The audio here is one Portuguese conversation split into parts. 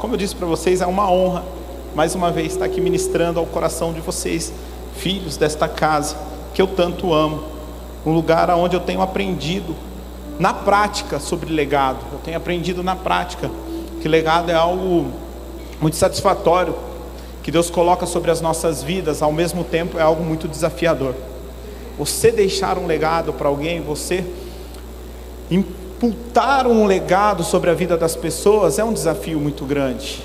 Como eu disse para vocês, é uma honra mais uma vez estar aqui ministrando ao coração de vocês, filhos desta casa que eu tanto amo. Um lugar onde eu tenho aprendido na prática sobre legado. Eu tenho aprendido na prática que legado é algo muito satisfatório que Deus coloca sobre as nossas vidas, ao mesmo tempo é algo muito desafiador. Você deixar um legado para alguém, você imputar um legado sobre a vida das pessoas é um desafio muito grande.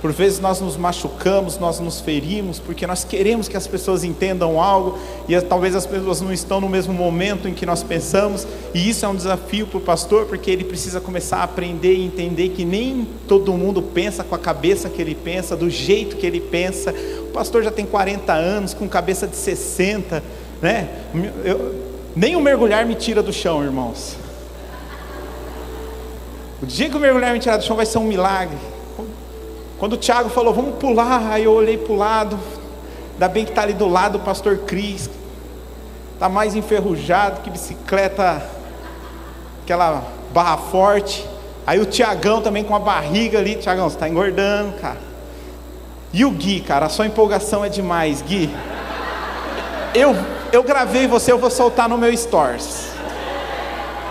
Por vezes nós nos machucamos, nós nos ferimos, porque nós queremos que as pessoas entendam algo e talvez as pessoas não estão no mesmo momento em que nós pensamos, e isso é um desafio para o pastor, porque ele precisa começar a aprender e entender que nem todo mundo pensa com a cabeça que ele pensa, do jeito que ele pensa. O pastor já tem 40 anos, com cabeça de 60, né? Eu, nem o mergulhar me tira do chão, irmãos. O dia que o mergulhar me tirar do chão vai ser um milagre. Quando o Tiago falou, vamos pular, aí eu olhei para o lado, ainda bem que está ali do lado o pastor Cris, está mais enferrujado que bicicleta, aquela barra forte. Aí o Tiagão também com a barriga ali, Tiagão, você está engordando, cara. E o Gui, cara, a sua empolgação é demais, Gui. Eu, eu gravei você, eu vou soltar no meu stories.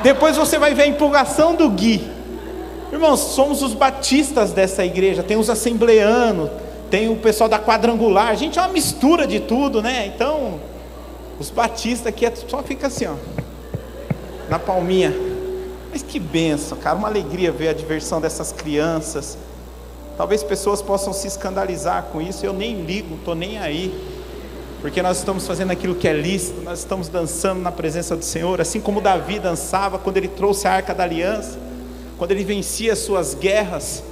Depois você vai ver a empolgação do Gui. Irmãos, somos os batistas dessa igreja, tem os assembleanos, tem o pessoal da quadrangular, a gente é uma mistura de tudo, né? Então, os batistas aqui é, só fica assim, ó, na palminha. Mas que benção, cara, uma alegria ver a diversão dessas crianças. Talvez pessoas possam se escandalizar com isso, eu nem ligo, estou nem aí, porque nós estamos fazendo aquilo que é lícito, nós estamos dançando na presença do Senhor, assim como Davi dançava quando ele trouxe a arca da aliança quando ele vencia as suas guerras,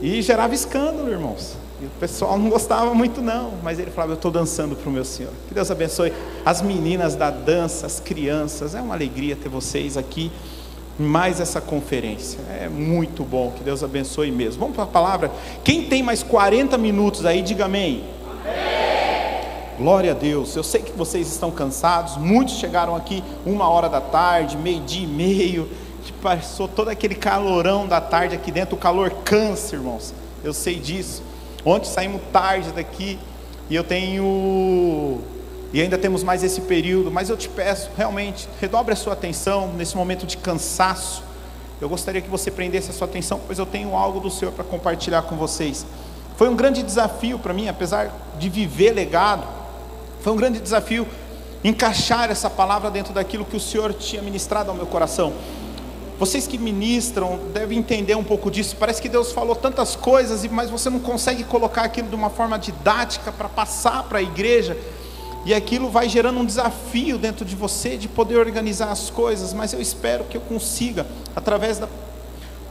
e gerava escândalo, irmãos. E o pessoal não gostava muito, não, mas ele falava: Eu estou dançando para o meu Senhor. Que Deus abençoe as meninas da dança, as crianças. É uma alegria ter vocês aqui mais essa conferência. É muito bom. Que Deus abençoe mesmo. Vamos para a palavra. Quem tem mais 40 minutos aí, diga amém. amém. Glória a Deus. Eu sei que vocês estão cansados. Muitos chegaram aqui uma hora da tarde, meio-dia e meio passou todo aquele calorão da tarde aqui dentro, o calor cansa, irmãos. Eu sei disso. Ontem saímos tarde daqui e eu tenho e ainda temos mais esse período, mas eu te peço, realmente, redobre a sua atenção nesse momento de cansaço. Eu gostaria que você prendesse a sua atenção, pois eu tenho algo do Senhor para compartilhar com vocês. Foi um grande desafio para mim, apesar de viver legado, foi um grande desafio encaixar essa palavra dentro daquilo que o Senhor tinha ministrado ao meu coração. Vocês que ministram devem entender um pouco disso. Parece que Deus falou tantas coisas, mas você não consegue colocar aquilo de uma forma didática para passar para a igreja. E aquilo vai gerando um desafio dentro de você de poder organizar as coisas. Mas eu espero que eu consiga, através da,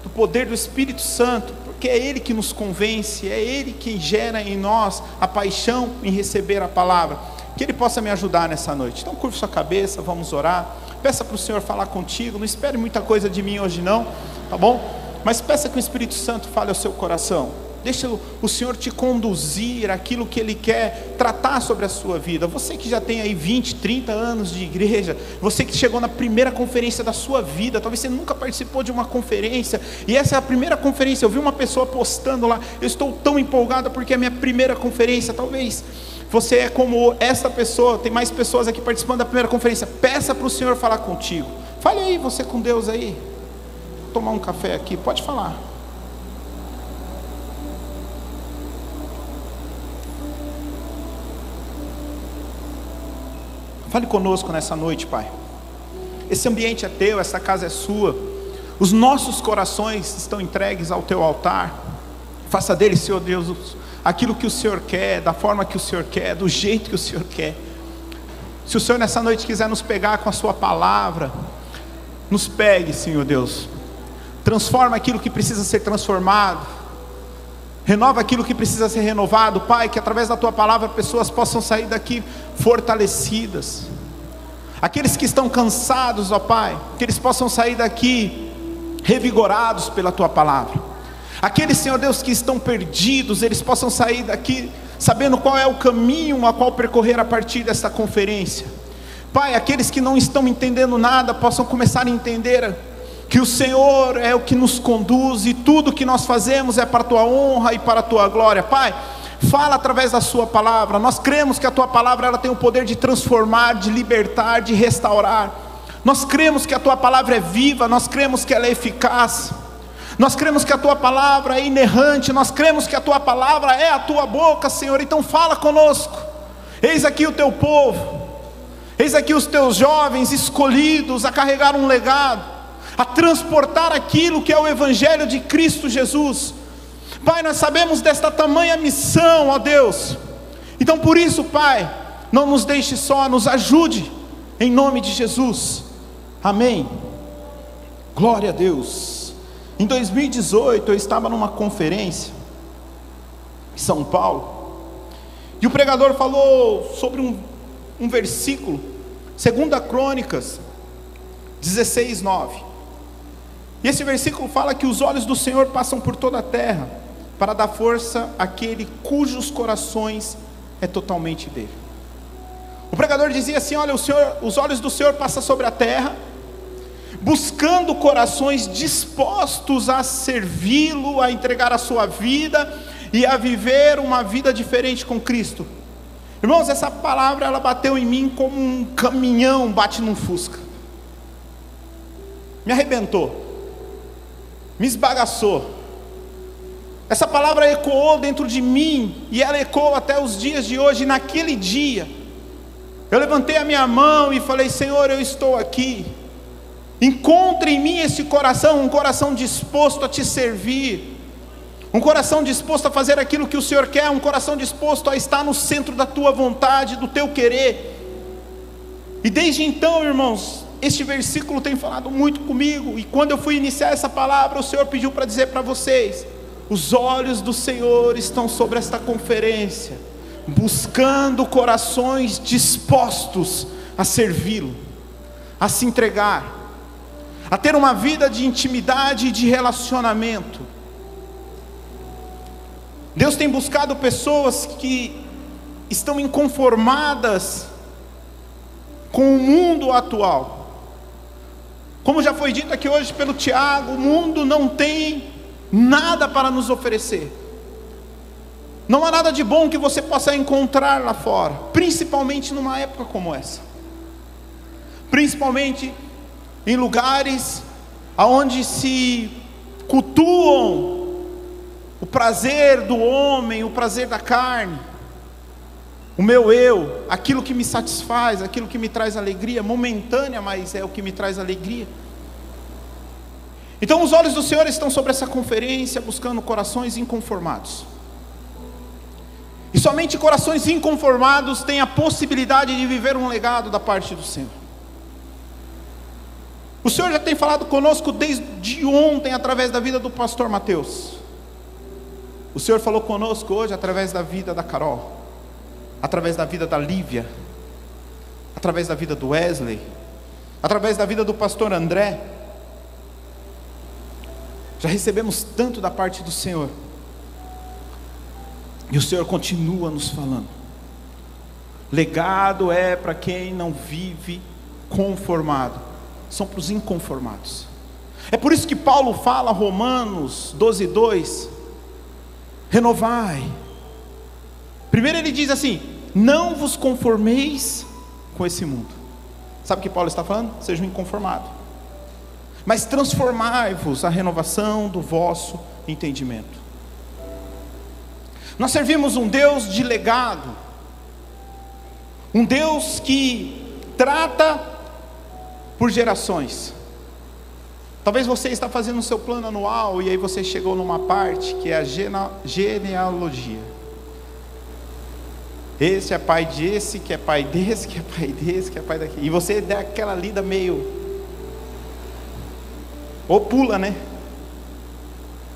do poder do Espírito Santo, porque é Ele que nos convence, é Ele que gera em nós a paixão em receber a palavra. Que Ele possa me ajudar nessa noite. Então, curva sua cabeça, vamos orar. Peça para o Senhor falar contigo. Não espere muita coisa de mim hoje, não, tá bom? Mas peça que o Espírito Santo fale ao seu coração. Deixa o Senhor te conduzir aquilo que Ele quer tratar sobre a sua vida. Você que já tem aí 20, 30 anos de igreja, você que chegou na primeira conferência da sua vida, talvez você nunca participou de uma conferência, e essa é a primeira conferência. Eu vi uma pessoa postando lá, eu estou tão empolgada porque é a minha primeira conferência. Talvez você é como essa pessoa, tem mais pessoas aqui participando da primeira conferência. Peça para o Senhor falar contigo. Fale aí, você com Deus aí. Vou tomar um café aqui, pode falar. Fale conosco nessa noite, Pai. Esse ambiente é teu, essa casa é sua. Os nossos corações estão entregues ao teu altar. Faça dele, Senhor Deus, aquilo que o Senhor quer, da forma que o Senhor quer, do jeito que o Senhor quer. Se o Senhor nessa noite quiser nos pegar com a Sua palavra, nos pegue, Senhor Deus. Transforma aquilo que precisa ser transformado. Renova aquilo que precisa ser renovado, Pai, que através da tua palavra pessoas possam sair daqui fortalecidas. Aqueles que estão cansados, ó Pai, que eles possam sair daqui revigorados pela tua palavra. Aqueles, Senhor Deus, que estão perdidos, eles possam sair daqui sabendo qual é o caminho a qual percorrer a partir desta conferência. Pai, aqueles que não estão entendendo nada possam começar a entender que o Senhor é o que nos conduz e tudo que nós fazemos é para a tua honra e para a tua glória. Pai, fala através da sua palavra. Nós cremos que a tua palavra ela tem o poder de transformar, de libertar, de restaurar. Nós cremos que a tua palavra é viva, nós cremos que ela é eficaz. Nós cremos que a tua palavra é inerrante, nós cremos que a tua palavra é a tua boca, Senhor. Então fala conosco. Eis aqui o teu povo. Eis aqui os teus jovens escolhidos a carregar um legado a transportar aquilo que é o Evangelho de Cristo Jesus. Pai, nós sabemos desta tamanha missão, ó Deus. Então por isso, Pai, não nos deixe só, nos ajude, em nome de Jesus. Amém. Glória a Deus. Em 2018 eu estava numa conferência em São Paulo, e o pregador falou sobre um, um versículo, 2 Crônicas 16, 9. E esse versículo fala que os olhos do Senhor passam por toda a terra para dar força àquele cujos corações é totalmente dele. O pregador dizia assim: Olha, Senhor, os olhos do Senhor passam sobre a terra, buscando corações dispostos a servi-lo, a entregar a sua vida e a viver uma vida diferente com Cristo. Irmãos, essa palavra ela bateu em mim como um caminhão bate num fusca. Me arrebentou me esbagaçou. Essa palavra ecoou dentro de mim e ela ecoou até os dias de hoje. Naquele dia, eu levantei a minha mão e falei: Senhor, eu estou aqui. Encontre em mim esse coração, um coração disposto a te servir, um coração disposto a fazer aquilo que o Senhor quer, um coração disposto a estar no centro da tua vontade, do teu querer. E desde então, irmãos, este versículo tem falado muito comigo, e quando eu fui iniciar essa palavra, o Senhor pediu para dizer para vocês: os olhos do Senhor estão sobre esta conferência, buscando corações dispostos a servi-lo, a se entregar, a ter uma vida de intimidade e de relacionamento. Deus tem buscado pessoas que estão inconformadas com o mundo atual como já foi dito aqui hoje pelo Tiago, o mundo não tem nada para nos oferecer. Não há nada de bom que você possa encontrar lá fora, principalmente numa época como essa. Principalmente em lugares aonde se cultuam o prazer do homem, o prazer da carne o meu eu, aquilo que me satisfaz, aquilo que me traz alegria, momentânea, mas é o que me traz alegria. Então, os olhos do Senhor estão sobre essa conferência, buscando corações inconformados. E somente corações inconformados têm a possibilidade de viver um legado da parte do Senhor. O Senhor já tem falado conosco desde ontem, através da vida do pastor Mateus. O Senhor falou conosco hoje através da vida da Carol através da vida da Lívia, através da vida do Wesley, através da vida do pastor André. Já recebemos tanto da parte do Senhor. E o Senhor continua nos falando. Legado é para quem não vive conformado, são para os inconformados. É por isso que Paulo fala, Romanos 12, 2: renovai Primeiro ele diz assim: Não vos conformeis com esse mundo. Sabe o que Paulo está falando? Sejam inconformados. Mas transformai-vos a renovação do vosso entendimento. Nós servimos um Deus de legado, um Deus que trata por gerações. Talvez você está fazendo o seu plano anual e aí você chegou numa parte que é a genealogia. Esse é pai desse, que é pai desse, que é pai desse, que é pai daquele. E você dá aquela lida meio. Ou pula, né?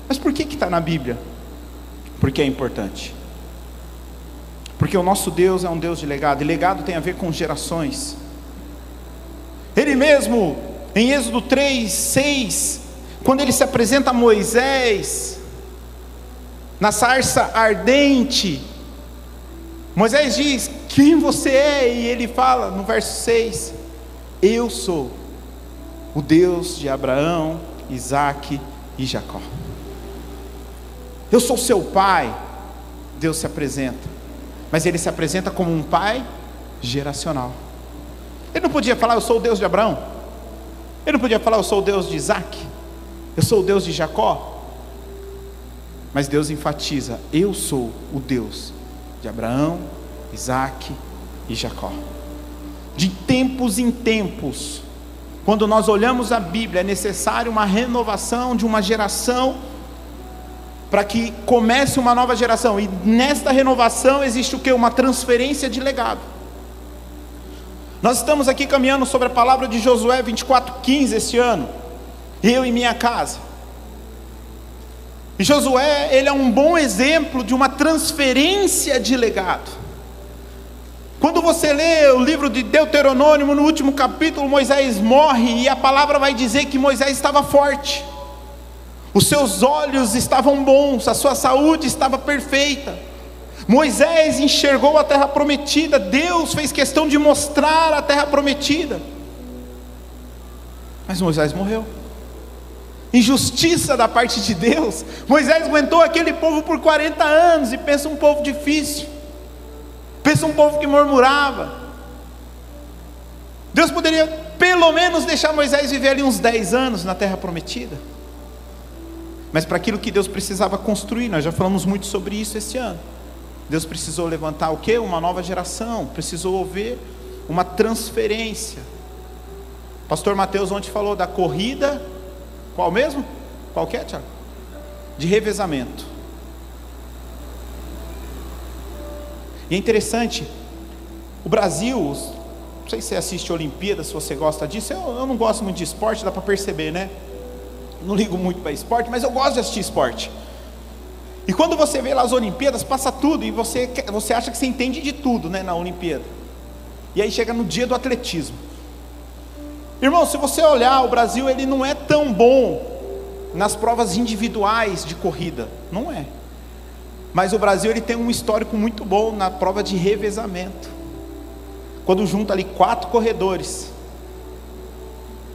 Mas por que está na Bíblia? Porque é importante. Porque o nosso Deus é um Deus de legado, e legado tem a ver com gerações. Ele mesmo, em Êxodo 3, 6, quando ele se apresenta a Moisés, na sarça ardente, Moisés diz: Quem você é? E ele fala no verso 6: Eu sou o Deus de Abraão, Isaac e Jacó. Eu sou seu pai, Deus se apresenta, mas ele se apresenta como um pai geracional. Ele não podia falar, eu sou o Deus de Abraão, ele não podia falar, eu sou o Deus de Isaac, eu sou o Deus de Jacó. Mas Deus enfatiza: eu sou o Deus de Abraão, Isaac e Jacó. De tempos em tempos, quando nós olhamos a Bíblia, é necessário uma renovação de uma geração para que comece uma nova geração. E nesta renovação existe o que? Uma transferência de legado. Nós estamos aqui caminhando sobre a palavra de Josué 24:15 este ano. Eu e minha casa. E Josué, ele é um bom exemplo de uma transferência de legado. Quando você lê o livro de Deuteronômio, no último capítulo, Moisés morre e a palavra vai dizer que Moisés estava forte, os seus olhos estavam bons, a sua saúde estava perfeita. Moisés enxergou a terra prometida, Deus fez questão de mostrar a terra prometida. Mas Moisés morreu injustiça da parte de Deus. Moisés aguentou aquele povo por 40 anos e pensa um povo difícil. Pensa um povo que murmurava. Deus poderia pelo menos deixar Moisés viver ali uns 10 anos na terra prometida. Mas para aquilo que Deus precisava construir, nós já falamos muito sobre isso esse ano. Deus precisou levantar o que? Uma nova geração, precisou haver uma transferência. Pastor Mateus ontem falou da corrida qual mesmo? Qual que é, Tiago? De revezamento. E é interessante, o Brasil, não sei se você assiste Olimpíadas, se você gosta disso, eu, eu não gosto muito de esporte, dá para perceber, né? Não ligo muito para esporte, mas eu gosto de assistir esporte. E quando você vê lá as Olimpíadas, passa tudo, e você, você acha que você entende de tudo né, na Olimpíada. E aí chega no dia do atletismo. Irmão, se você olhar, o Brasil ele não é tão bom nas provas individuais de corrida, não é. Mas o Brasil ele tem um histórico muito bom na prova de revezamento. Quando junta ali quatro corredores,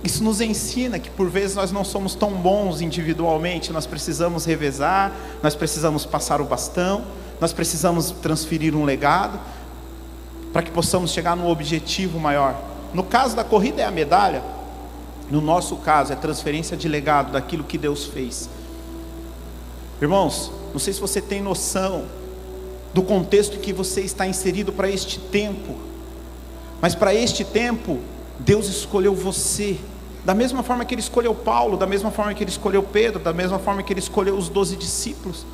isso nos ensina que por vezes nós não somos tão bons individualmente, nós precisamos revezar, nós precisamos passar o bastão, nós precisamos transferir um legado para que possamos chegar num objetivo maior. No caso da corrida é a medalha, no nosso caso é transferência de legado daquilo que Deus fez. Irmãos, não sei se você tem noção do contexto que você está inserido para este tempo, mas para este tempo, Deus escolheu você, da mesma forma que Ele escolheu Paulo, da mesma forma que Ele escolheu Pedro, da mesma forma que Ele escolheu os doze discípulos.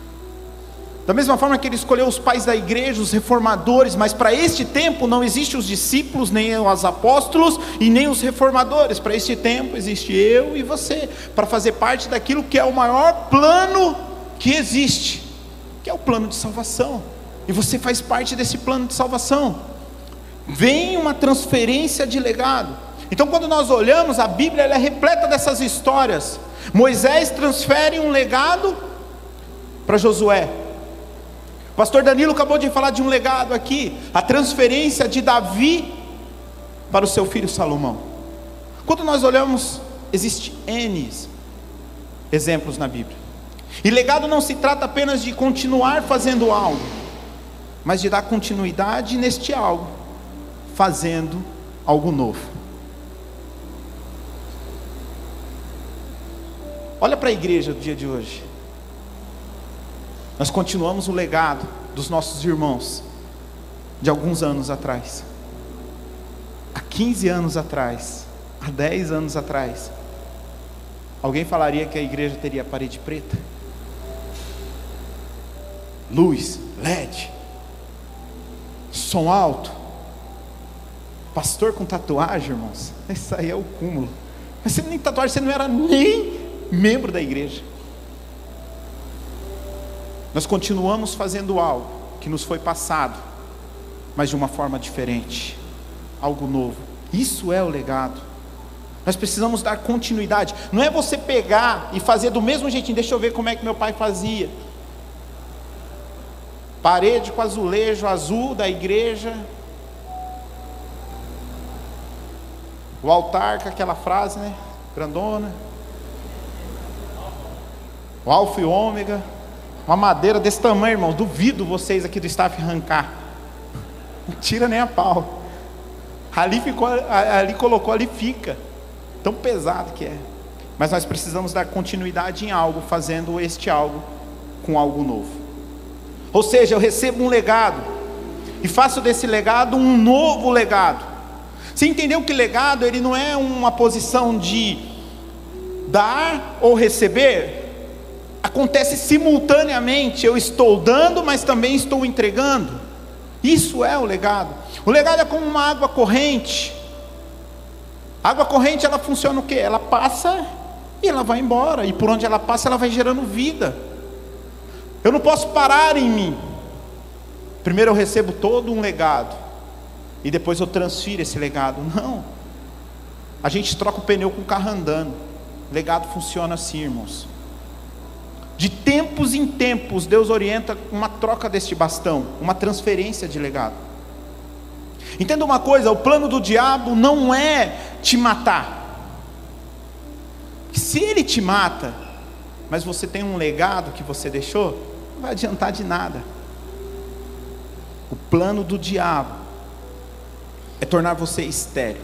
Da mesma forma que ele escolheu os pais da igreja, os reformadores, mas para este tempo não existe os discípulos, nem os apóstolos e nem os reformadores. Para este tempo existe eu e você, para fazer parte daquilo que é o maior plano que existe, que é o plano de salvação. E você faz parte desse plano de salvação. Vem uma transferência de legado. Então, quando nós olhamos, a Bíblia é repleta dessas histórias. Moisés transfere um legado para Josué. O pastor Danilo acabou de falar de um legado aqui, a transferência de Davi para o seu filho Salomão. Quando nós olhamos, existe N exemplos na Bíblia. E legado não se trata apenas de continuar fazendo algo, mas de dar continuidade neste algo, fazendo algo novo. Olha para a igreja do dia de hoje. Nós continuamos o legado dos nossos irmãos de alguns anos atrás. Há 15 anos atrás, há 10 anos atrás, alguém falaria que a igreja teria parede preta? Luz, LED, som alto, pastor com tatuagem, irmãos. Isso aí é o cúmulo. Mas você nem tatuagem, você não era nem membro da igreja. Nós continuamos fazendo algo que nos foi passado, mas de uma forma diferente, algo novo. Isso é o legado. Nós precisamos dar continuidade. Não é você pegar e fazer do mesmo jeitinho. Deixa eu ver como é que meu pai fazia. Parede com azulejo azul da igreja. O altar com aquela frase, né? grandona. O alfa e ômega. Uma madeira desse tamanho, irmão. Duvido vocês aqui do staff arrancar. Não tira nem a pau. Ali ficou, ali colocou, ali fica. Tão pesado que é. Mas nós precisamos dar continuidade em algo, fazendo este algo com algo novo. Ou seja, eu recebo um legado e faço desse legado um novo legado. Você entendeu que legado ele não é uma posição de dar ou receber? Acontece simultaneamente. Eu estou dando, mas também estou entregando. Isso é o legado. O legado é como uma água corrente. A água corrente ela funciona o quê? Ela passa e ela vai embora. E por onde ela passa, ela vai gerando vida. Eu não posso parar em mim. Primeiro eu recebo todo um legado. E depois eu transfiro esse legado. Não. A gente troca o pneu com o carro andando. Legado funciona assim, irmãos. De tempos em tempos, Deus orienta uma troca deste bastão, uma transferência de legado. Entenda uma coisa: o plano do diabo não é te matar. Se ele te mata, mas você tem um legado que você deixou, não vai adiantar de nada. O plano do diabo é tornar você estéril.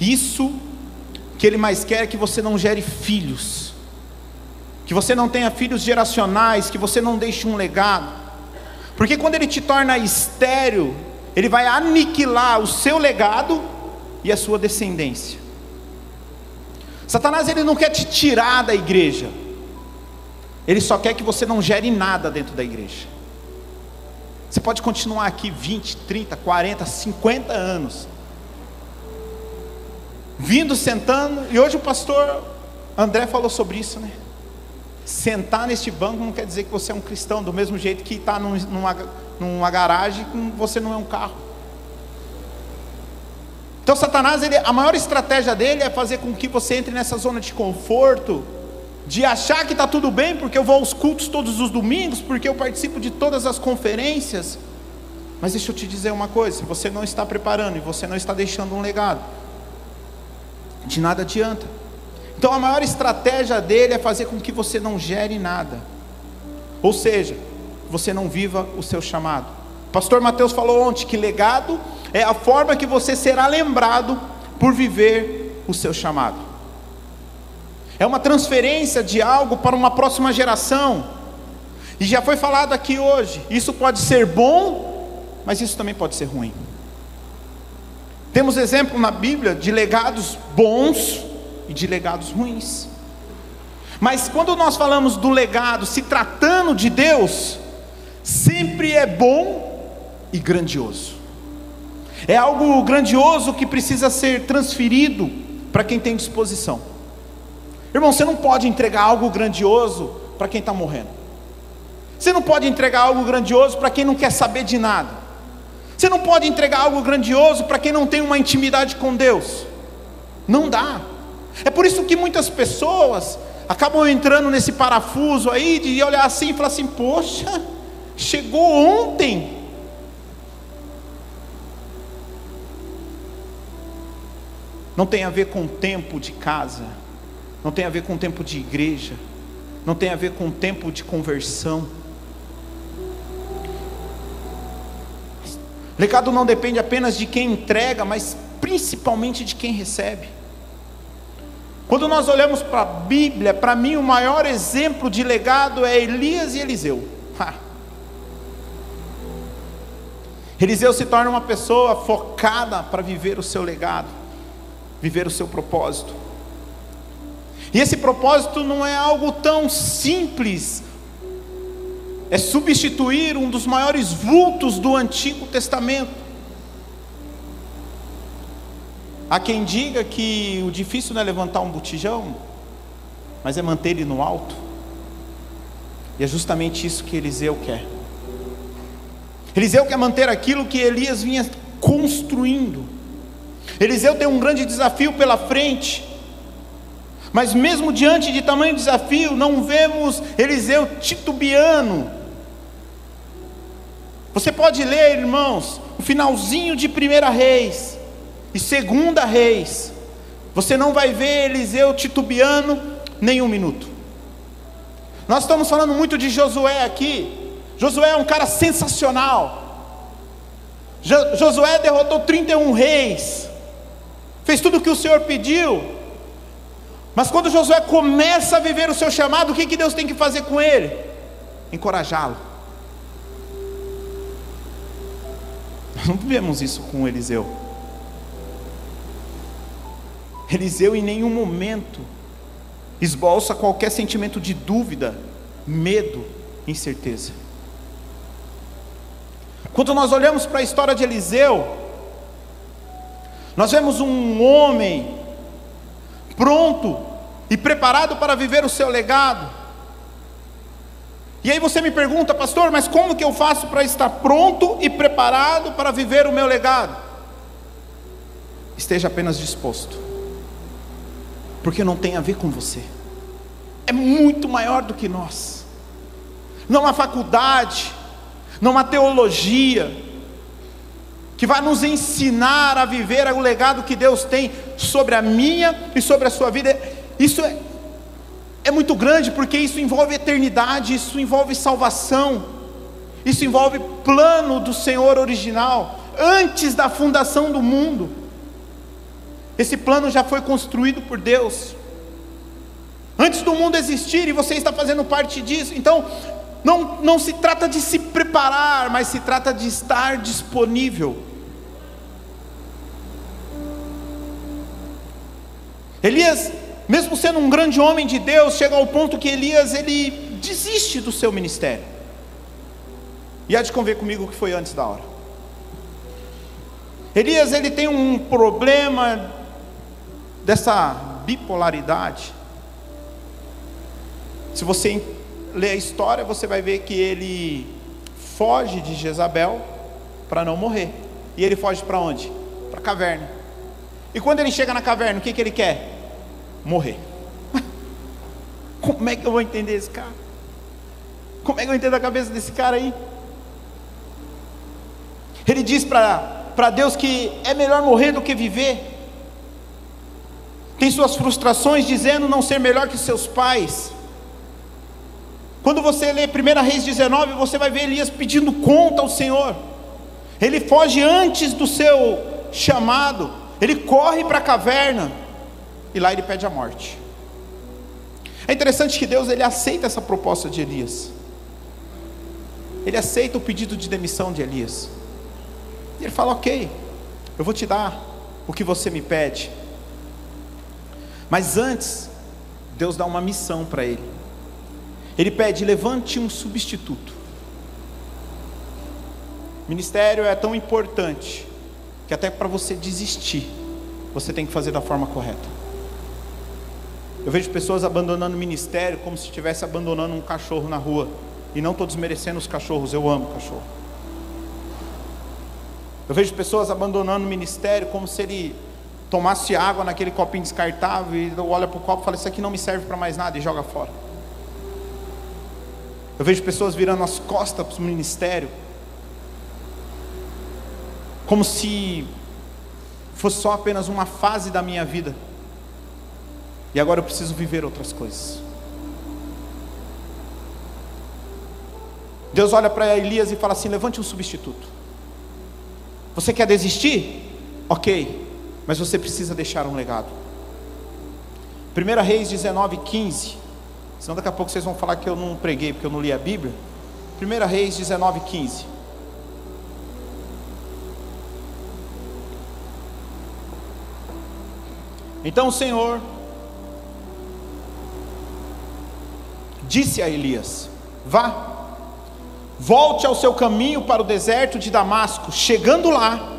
Isso que ele mais quer é que você não gere filhos, que você não tenha filhos geracionais, que você não deixe um legado. Porque quando ele te torna estéril, ele vai aniquilar o seu legado e a sua descendência. Satanás ele não quer te tirar da igreja. Ele só quer que você não gere nada dentro da igreja. Você pode continuar aqui 20, 30, 40, 50 anos. Vindo, sentando, e hoje o pastor André falou sobre isso, né? Sentar neste banco não quer dizer que você é um cristão, do mesmo jeito que está numa, numa garagem, você não é um carro. Então, Satanás, ele, a maior estratégia dele é fazer com que você entre nessa zona de conforto, de achar que está tudo bem, porque eu vou aos cultos todos os domingos, porque eu participo de todas as conferências. Mas deixa eu te dizer uma coisa: se você não está preparando e você não está deixando um legado, de nada adianta. Então, a maior estratégia dele é fazer com que você não gere nada, ou seja, você não viva o seu chamado. Pastor Mateus falou ontem que legado é a forma que você será lembrado por viver o seu chamado. É uma transferência de algo para uma próxima geração. E já foi falado aqui hoje, isso pode ser bom, mas isso também pode ser ruim. Temos exemplo na Bíblia de legados bons e de legados ruins. Mas quando nós falamos do legado se tratando de Deus, sempre é bom e grandioso. É algo grandioso que precisa ser transferido para quem tem disposição. Irmão, você não pode entregar algo grandioso para quem está morrendo. Você não pode entregar algo grandioso para quem não quer saber de nada. Você não pode entregar algo grandioso para quem não tem uma intimidade com Deus. Não dá. É por isso que muitas pessoas acabam entrando nesse parafuso aí de olhar assim e falar assim: Poxa, chegou ontem não tem a ver com tempo de casa, não tem a ver com tempo de igreja, não tem a ver com tempo de conversão. Legado não depende apenas de quem entrega, mas principalmente de quem recebe. Quando nós olhamos para a Bíblia, para mim o maior exemplo de legado é Elias e Eliseu. Ha. Eliseu se torna uma pessoa focada para viver o seu legado viver o seu propósito. E esse propósito não é algo tão simples, é substituir um dos maiores vultos do Antigo Testamento. Há quem diga que o difícil não é levantar um botijão, mas é manter ele no alto. E é justamente isso que Eliseu quer. Eliseu quer manter aquilo que Elias vinha construindo. Eliseu tem um grande desafio pela frente. Mas mesmo diante de tamanho desafio, não vemos Eliseu titubeando. Você pode ler, irmãos, o finalzinho de Primeira Reis e Segunda Reis, Você não vai ver Eliseu titubeando nem um minuto. Nós estamos falando muito de Josué aqui. Josué é um cara sensacional. Jo Josué derrotou 31 reis, fez tudo o que o Senhor pediu. Mas quando Josué começa a viver o seu chamado, o que, que Deus tem que fazer com ele? Encorajá-lo. Não vivemos isso com Eliseu. Eliseu em nenhum momento esboça qualquer sentimento de dúvida, medo, incerteza. Quando nós olhamos para a história de Eliseu, nós vemos um homem pronto e preparado para viver o seu legado. E aí você me pergunta, pastor, mas como que eu faço para estar pronto e preparado para viver o meu legado? Esteja apenas disposto, porque não tem a ver com você, é muito maior do que nós. Não há faculdade, não há teologia, que vai nos ensinar a viver o legado que Deus tem sobre a minha e sobre a sua vida. Isso é, é muito grande, porque isso envolve eternidade, isso envolve salvação, isso envolve plano do Senhor original, antes da fundação do mundo. Esse plano já foi construído por Deus. Antes do mundo existir, e você está fazendo parte disso. Então, não, não se trata de se preparar, mas se trata de estar disponível. Elias, mesmo sendo um grande homem de Deus, chega ao ponto que Elias ele desiste do seu ministério. E há de conver comigo o que foi antes da hora. Elias ele tem um problema dessa bipolaridade. Se você ler a história, você vai ver que ele foge de Jezabel para não morrer. E ele foge para onde? Para a caverna. E quando ele chega na caverna, o que, que ele quer? Morrer. Como é que eu vou entender esse cara? Como é que eu entendo a cabeça desse cara aí? Ele diz para Deus que é melhor morrer do que viver. Tem suas frustrações dizendo não ser melhor que seus pais. Quando você lê 1 Reis 19, você vai ver Elias pedindo conta ao Senhor. Ele foge antes do seu chamado, ele corre para a caverna e lá ele pede a morte. É interessante que Deus ele aceita essa proposta de Elias. Ele aceita o pedido de demissão de Elias. E ele fala: Ok, eu vou te dar o que você me pede. Mas antes, Deus dá uma missão para ele. Ele pede: levante um substituto. Ministério é tão importante que até para você desistir, você tem que fazer da forma correta. Eu vejo pessoas abandonando o ministério como se estivesse abandonando um cachorro na rua. E não estou desmerecendo os cachorros, eu amo cachorro. Eu vejo pessoas abandonando o ministério como se ele tomasse água naquele copinho descartável e olha para o copo e fala: Isso aqui não me serve para mais nada e joga fora. Eu vejo pessoas virando as costas para o ministério, como se fosse só apenas uma fase da minha vida, e agora eu preciso viver outras coisas. Deus olha para Elias e fala assim: levante um substituto. Você quer desistir? Ok, mas você precisa deixar um legado. 1 Reis 19, 15. Senão daqui a pouco vocês vão falar que eu não preguei porque eu não li a Bíblia. 1 Reis 19, 15. Então o Senhor disse a Elias: Vá, volte ao seu caminho para o deserto de Damasco. Chegando lá,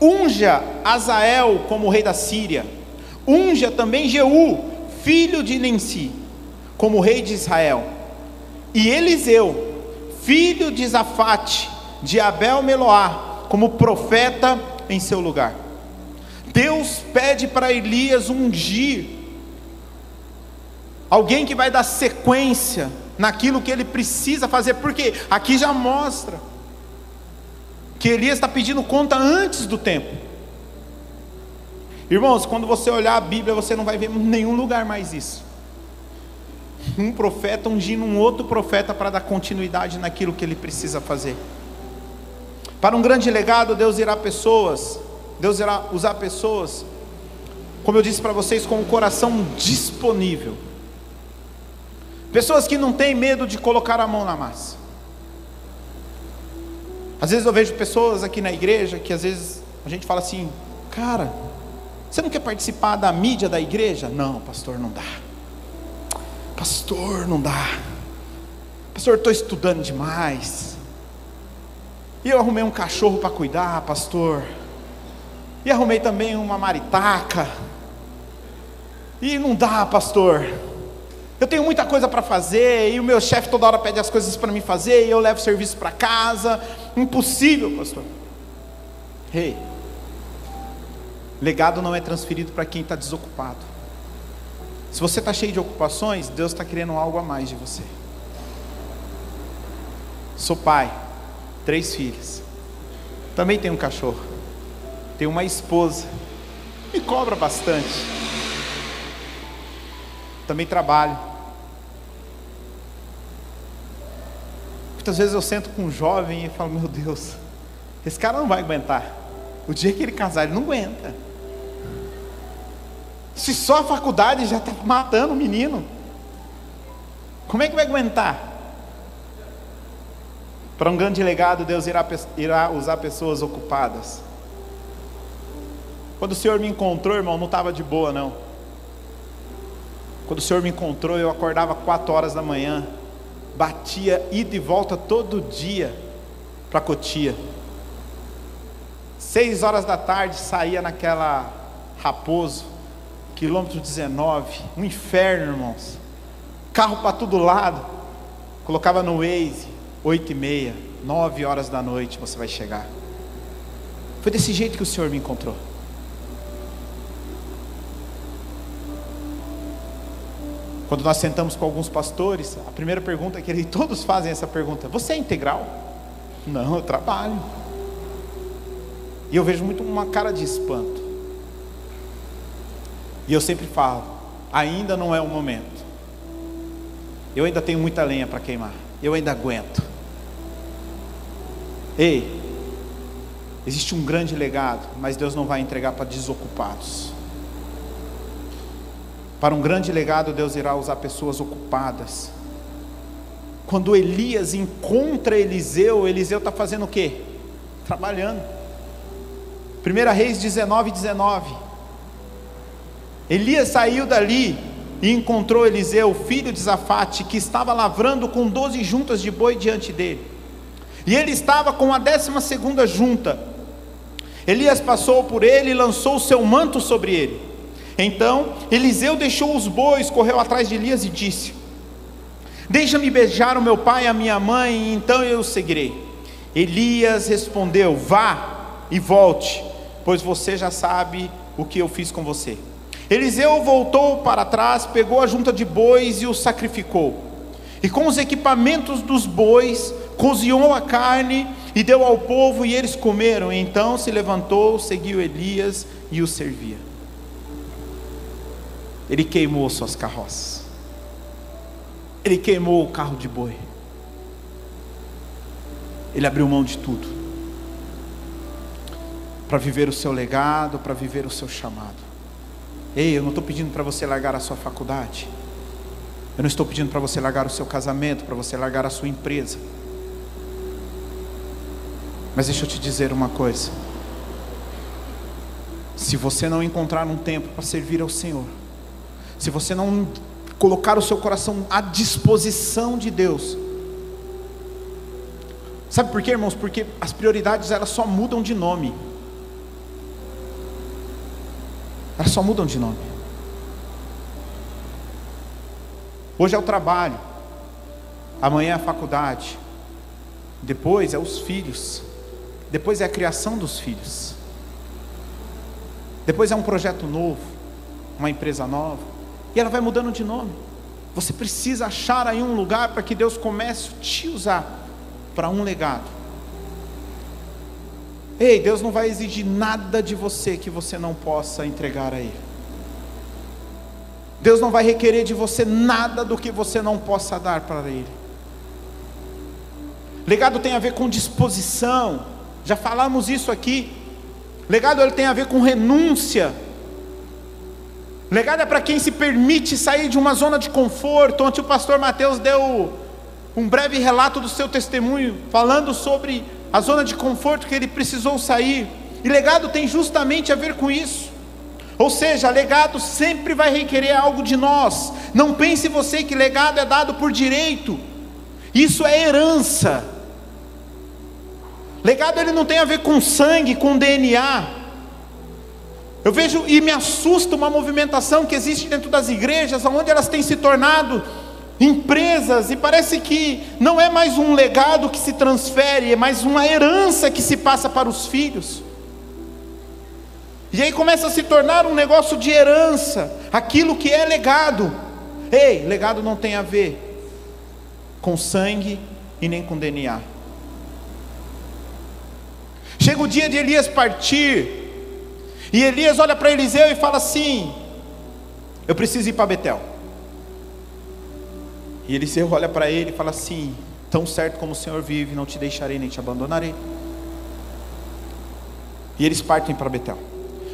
unja Azael como rei da Síria, unja também Jeú, filho de Nensi como rei de Israel. E Eliseu, filho de Zafate, de Abel Meloá, como profeta em seu lugar. Deus pede para Elias ungir alguém que vai dar sequência naquilo que ele precisa fazer, porque aqui já mostra que Elias está pedindo conta antes do tempo. Irmãos, quando você olhar a Bíblia, você não vai ver em nenhum lugar mais isso. Um profeta ungindo um outro profeta para dar continuidade naquilo que ele precisa fazer. Para um grande legado, Deus irá pessoas, Deus irá usar pessoas, como eu disse para vocês, com o coração disponível. Pessoas que não têm medo de colocar a mão na massa. Às vezes eu vejo pessoas aqui na igreja que às vezes a gente fala assim, cara, você não quer participar da mídia da igreja? Não, pastor, não dá. Pastor, não dá. Pastor, estou estudando demais. E eu arrumei um cachorro para cuidar, pastor. E arrumei também uma maritaca. E não dá, pastor. Eu tenho muita coisa para fazer, e o meu chefe toda hora pede as coisas para mim fazer, e eu levo serviço para casa. Impossível, pastor. Rei, hey, legado não é transferido para quem está desocupado. Se você está cheio de ocupações, Deus está querendo algo a mais de você. Sou pai, três filhos, também tenho um cachorro, tenho uma esposa, me cobra bastante. Também trabalho. Muitas vezes eu sento com um jovem e falo: Meu Deus, esse cara não vai aguentar. O dia que ele casar, ele não aguenta. Se só a faculdade já está matando o menino, como é que vai aguentar? Para um grande legado, Deus irá, irá usar pessoas ocupadas. Quando o Senhor me encontrou, irmão, não estava de boa, não. Quando o Senhor me encontrou, eu acordava quatro horas da manhã batia ida e volta todo dia para Cotia. Seis horas da tarde saía naquela Raposo, quilômetro 19, um inferno, irmãos. Carro para todo lado. Colocava no Waze, oito e meia, nove horas da noite você vai chegar. Foi desse jeito que o Senhor me encontrou. Quando nós sentamos com alguns pastores, a primeira pergunta que eles todos fazem essa pergunta: Você é integral? Não, eu trabalho. E eu vejo muito uma cara de espanto. E eu sempre falo: ainda não é o momento. Eu ainda tenho muita lenha para queimar. Eu ainda aguento. Ei, existe um grande legado, mas Deus não vai entregar para desocupados. Para um grande legado, Deus irá usar pessoas ocupadas. Quando Elias encontra Eliseu, Eliseu está fazendo o quê? Trabalhando. 1 Reis 19, 19. Elias saiu dali e encontrou Eliseu, filho de Zafate, que estava lavrando com doze juntas de boi diante dele. E ele estava com a décima segunda junta. Elias passou por ele e lançou o seu manto sobre ele. Então Eliseu deixou os bois, correu atrás de Elias e disse: Deixa-me beijar o meu pai e a minha mãe, e então eu o seguirei. Elias respondeu: Vá e volte, pois você já sabe o que eu fiz com você. Eliseu voltou para trás, pegou a junta de bois e o sacrificou. E com os equipamentos dos bois, cozinhou a carne e deu ao povo, e eles comeram. Então se levantou, seguiu Elias e o servia ele queimou suas carroças, ele queimou o carro de boi, ele abriu mão de tudo, para viver o seu legado, para viver o seu chamado. Ei, eu não estou pedindo para você largar a sua faculdade, eu não estou pedindo para você largar o seu casamento, para você largar a sua empresa. Mas deixa eu te dizer uma coisa: se você não encontrar um tempo para servir ao Senhor, se você não colocar o seu coração à disposição de Deus, sabe por quê, irmãos? Porque as prioridades elas só mudam de nome. Elas só mudam de nome. Hoje é o trabalho, amanhã é a faculdade, depois é os filhos, depois é a criação dos filhos, depois é um projeto novo, uma empresa nova, e ela vai mudando de nome. Você precisa achar aí um lugar para que Deus comece a te usar para um legado. Ei, Deus não vai exigir nada de você que você não possa entregar a Ele. Deus não vai requerer de você nada do que você não possa dar para Ele. Legado tem a ver com disposição, já falamos isso aqui. Legado ele tem a ver com renúncia. Legado é para quem se permite sair de uma zona de conforto, onde o pastor Mateus deu um breve relato do seu testemunho, falando sobre a zona de conforto que ele precisou sair. E legado tem justamente a ver com isso. Ou seja, legado sempre vai requerer algo de nós. Não pense você que legado é dado por direito. Isso é herança. Legado ele não tem a ver com sangue, com DNA. Eu vejo e me assusta uma movimentação que existe dentro das igrejas, onde elas têm se tornado empresas, e parece que não é mais um legado que se transfere, é mais uma herança que se passa para os filhos. E aí começa a se tornar um negócio de herança, aquilo que é legado. Ei, legado não tem a ver com sangue e nem com DNA. Chega o dia de Elias partir, e Elias olha para Eliseu e fala assim: Eu preciso ir para Betel. E Eliseu olha para ele e fala assim: Tão certo como o Senhor vive, não te deixarei nem te abandonarei. E eles partem para Betel.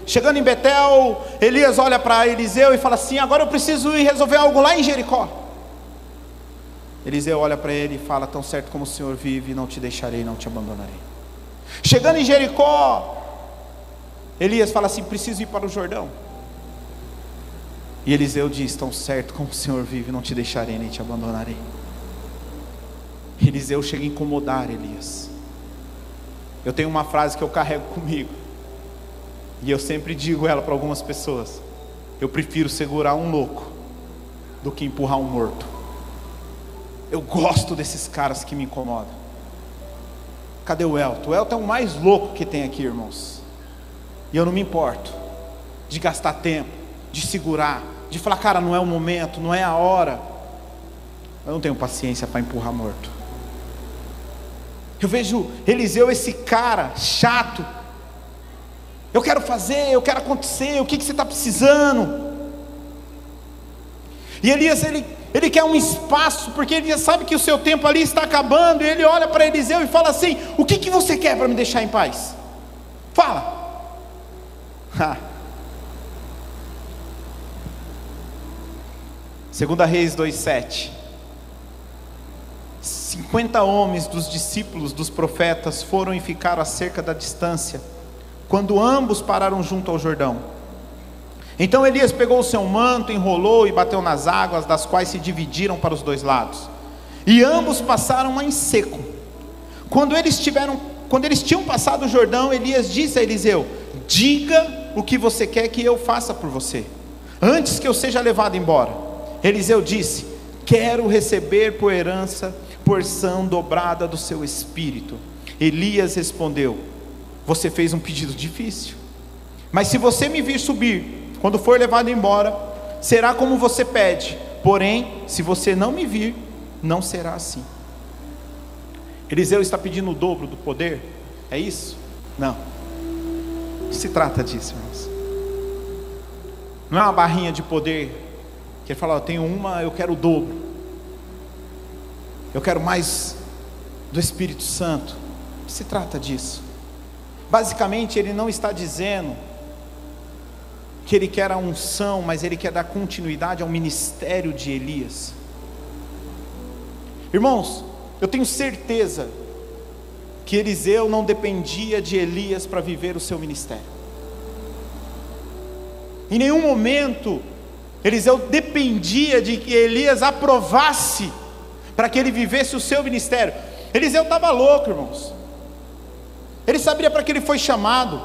Chegando em Betel, Elias olha para Eliseu e fala assim: Agora eu preciso ir resolver algo lá em Jericó. Eliseu olha para ele e fala: Tão certo como o Senhor vive, não te deixarei, não te abandonarei. Chegando em Jericó, Elias fala assim: Preciso ir para o Jordão. E Eliseu diz: Tão certo como o Senhor vive, não te deixarei nem te abandonarei. Eliseu chega a incomodar Elias. Eu tenho uma frase que eu carrego comigo. E eu sempre digo ela para algumas pessoas: eu prefiro segurar um louco do que empurrar um morto. Eu gosto desses caras que me incomodam. Cadê o Elton? O Elton é o mais louco que tem aqui, irmãos. E eu não me importo de gastar tempo, de segurar, de falar, cara, não é o momento, não é a hora. Eu não tenho paciência para empurrar morto. Eu vejo Eliseu, esse cara chato, eu quero fazer, eu quero acontecer, o que, que você está precisando? E Elias, ele, ele quer um espaço, porque ele sabe que o seu tempo ali está acabando, e ele olha para Eliseu e fala assim: O que, que você quer para me deixar em paz? Fala. Segunda Reis 2,7 50 homens dos discípulos dos profetas foram e ficaram a cerca da distância quando ambos pararam junto ao Jordão. Então Elias pegou o seu manto, enrolou e bateu nas águas, das quais se dividiram para os dois lados. E ambos passaram em seco. Quando eles tiveram, quando eles tinham passado o Jordão, Elias disse a Eliseu: Diga o que você quer que eu faça por você, antes que eu seja levado embora. Eliseu disse: Quero receber por herança porção dobrada do seu espírito. Elias respondeu: você fez um pedido difícil. Mas se você me vir subir, quando for levado embora, será como você pede. Porém, se você não me vir, não será assim. Eliseu está pedindo o dobro do poder? É isso? Não. Se trata disso, irmãos. Não é uma barrinha de poder que ele fala, eu tenho uma, eu quero o dobro. Eu quero mais do Espírito Santo. Se trata disso. Basicamente, ele não está dizendo que ele quer a unção, mas ele quer dar continuidade ao ministério de Elias. Irmãos, eu tenho certeza que Eliseu não dependia de Elias para viver o seu ministério. Em nenhum momento Eliseu dependia de que Elias aprovasse para que ele vivesse o seu ministério. Eliseu estava louco, irmãos. Ele sabia para que ele foi chamado.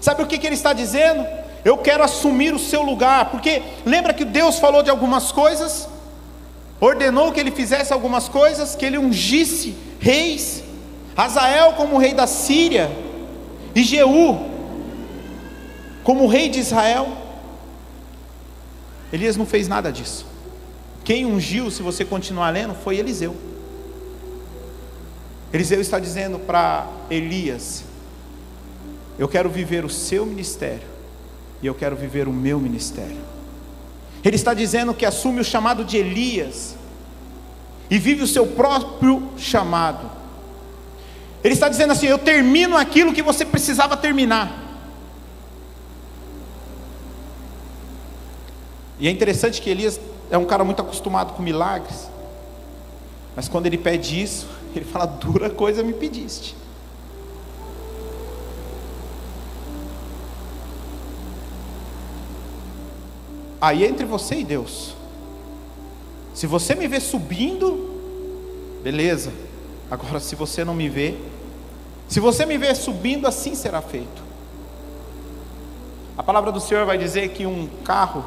Sabe o que, que ele está dizendo? Eu quero assumir o seu lugar, porque lembra que Deus falou de algumas coisas, ordenou que ele fizesse algumas coisas, que ele ungisse reis, Azael como rei da Síria, e Jeú como rei de Israel. Elias não fez nada disso. Quem ungiu, se você continuar lendo, foi Eliseu. Eliseu está dizendo para Elias: Eu quero viver o seu ministério e eu quero viver o meu ministério. Ele está dizendo que assume o chamado de Elias e vive o seu próprio chamado. Ele está dizendo assim: Eu termino aquilo que você precisava terminar. E é interessante que Elias é um cara muito acostumado com milagres, mas quando ele pede isso, ele fala: Dura coisa me pediste. Aí é entre você e Deus. Se você me vê subindo, beleza. Agora, se você não me vê, se você me vê subindo, assim será feito. A palavra do Senhor vai dizer que um carro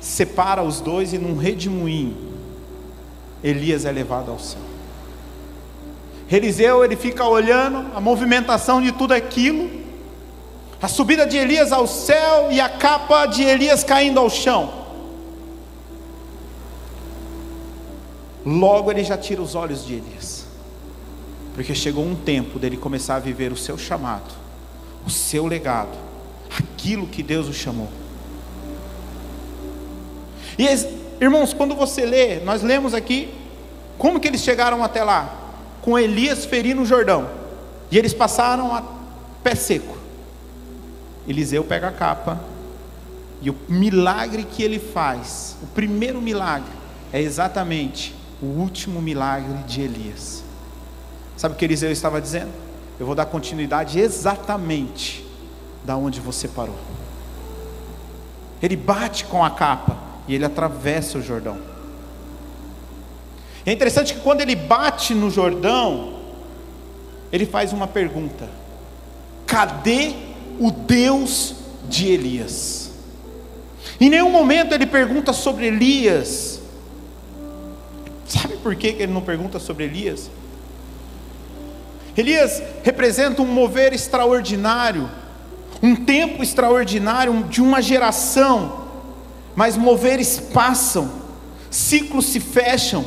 separa os dois e num redemoinho, Elias é levado ao céu. Eliseu ele fica olhando a movimentação de tudo aquilo a subida de Elias ao céu e a capa de Elias caindo ao chão. Logo ele já tira os olhos de Elias, porque chegou um tempo dele começar a viver o seu chamado, o seu legado, aquilo que Deus o chamou. E irmãos, quando você lê, nós lemos aqui como que eles chegaram até lá, com Elias ferindo o Jordão, e eles passaram a pé seco. Eliseu pega a capa e o milagre que ele faz, o primeiro milagre, é exatamente o último milagre de Elias. Sabe o que Eliseu estava dizendo? Eu vou dar continuidade exatamente da onde você parou. Ele bate com a capa e ele atravessa o Jordão. É interessante que quando ele bate no Jordão, ele faz uma pergunta: cadê o Deus de Elias. Em nenhum momento ele pergunta sobre Elias. Sabe por que ele não pergunta sobre Elias? Elias representa um mover extraordinário, um tempo extraordinário de uma geração, mas moveres passam, ciclos se fecham,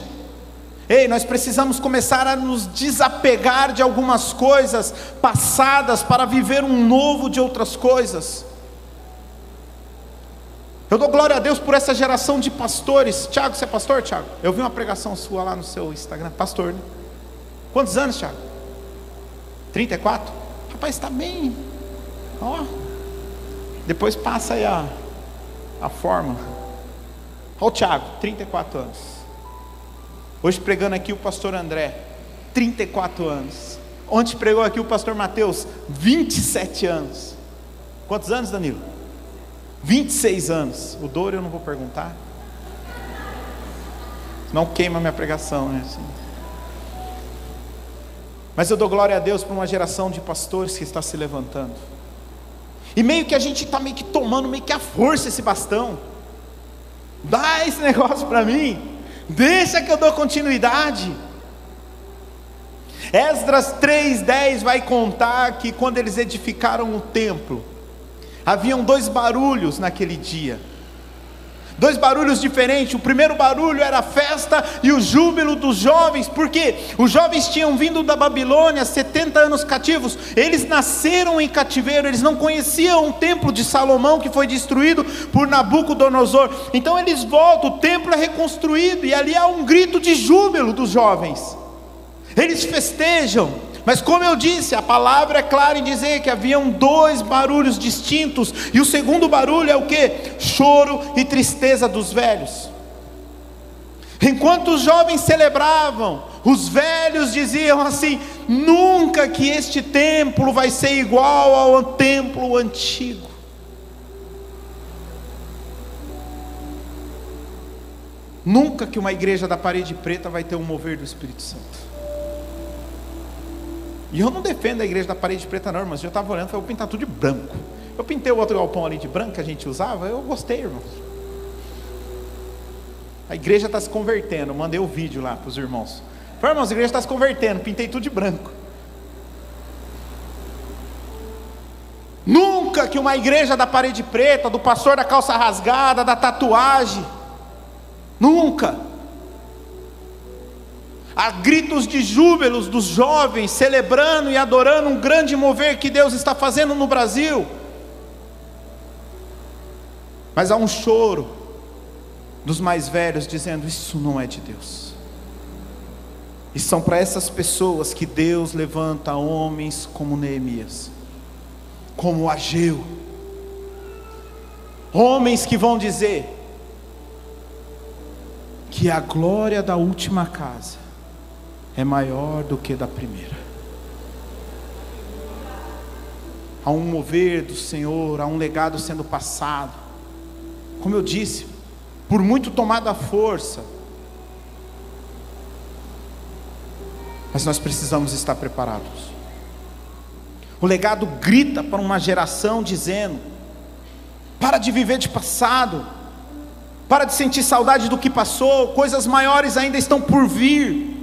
Ei, nós precisamos começar a nos desapegar de algumas coisas passadas para viver um novo de outras coisas. Eu dou glória a Deus por essa geração de pastores. Tiago, você é pastor, Tiago? Eu vi uma pregação sua lá no seu Instagram. Pastor, né? Quantos anos, Tiago? 34? Rapaz, está bem. Ó. Depois passa aí a, a forma. Olha o Tiago, 34 anos. Hoje pregando aqui o pastor André, 34 anos. Ontem pregou aqui o pastor Mateus, 27 anos. Quantos anos, Danilo? 26 anos. O Douro eu não vou perguntar. Não queima minha pregação, né? Assim. Mas eu dou glória a Deus por uma geração de pastores que está se levantando. E meio que a gente está meio que tomando meio que a força esse bastão. Dá esse negócio para mim. Deixa que eu dou continuidade. Esdras 3:10 vai contar que quando eles edificaram o templo, haviam dois barulhos naquele dia. Dois barulhos diferentes. O primeiro barulho era a festa e o júbilo dos jovens, porque os jovens tinham vindo da Babilônia 70 anos cativos. Eles nasceram em cativeiro, eles não conheciam o templo de Salomão que foi destruído por Nabucodonosor. Então eles voltam, o templo é reconstruído e ali há um grito de júbilo dos jovens. Eles festejam, mas como eu disse, a palavra é clara em dizer que haviam dois barulhos distintos, e o segundo barulho é o que? Choro e tristeza dos velhos. Enquanto os jovens celebravam, os velhos diziam assim: nunca que este templo vai ser igual ao templo antigo. Nunca que uma igreja da parede preta vai ter um mover do Espírito Santo. E eu não defendo a igreja da parede preta, não, mas eu estava olhando e falei, vou pintar tudo de branco. Eu pintei o outro galpão ali de branco que a gente usava, eu gostei, irmãos. A igreja está se convertendo, mandei o vídeo lá para os irmãos. Falei, irmãos, a igreja está se convertendo, pintei tudo de branco. Nunca que uma igreja da parede preta, do pastor da calça rasgada, da tatuagem, nunca. Há gritos de júbilos dos jovens celebrando e adorando um grande mover que Deus está fazendo no Brasil. Mas há um choro dos mais velhos dizendo: Isso não é de Deus. E são para essas pessoas que Deus levanta homens como Neemias, como Ageu, homens que vão dizer que a glória da última casa é maior do que da primeira. Há um mover do Senhor, há um legado sendo passado. Como eu disse, por muito tomada a força, mas nós precisamos estar preparados. O legado grita para uma geração dizendo: para de viver de passado, para de sentir saudade do que passou, coisas maiores ainda estão por vir.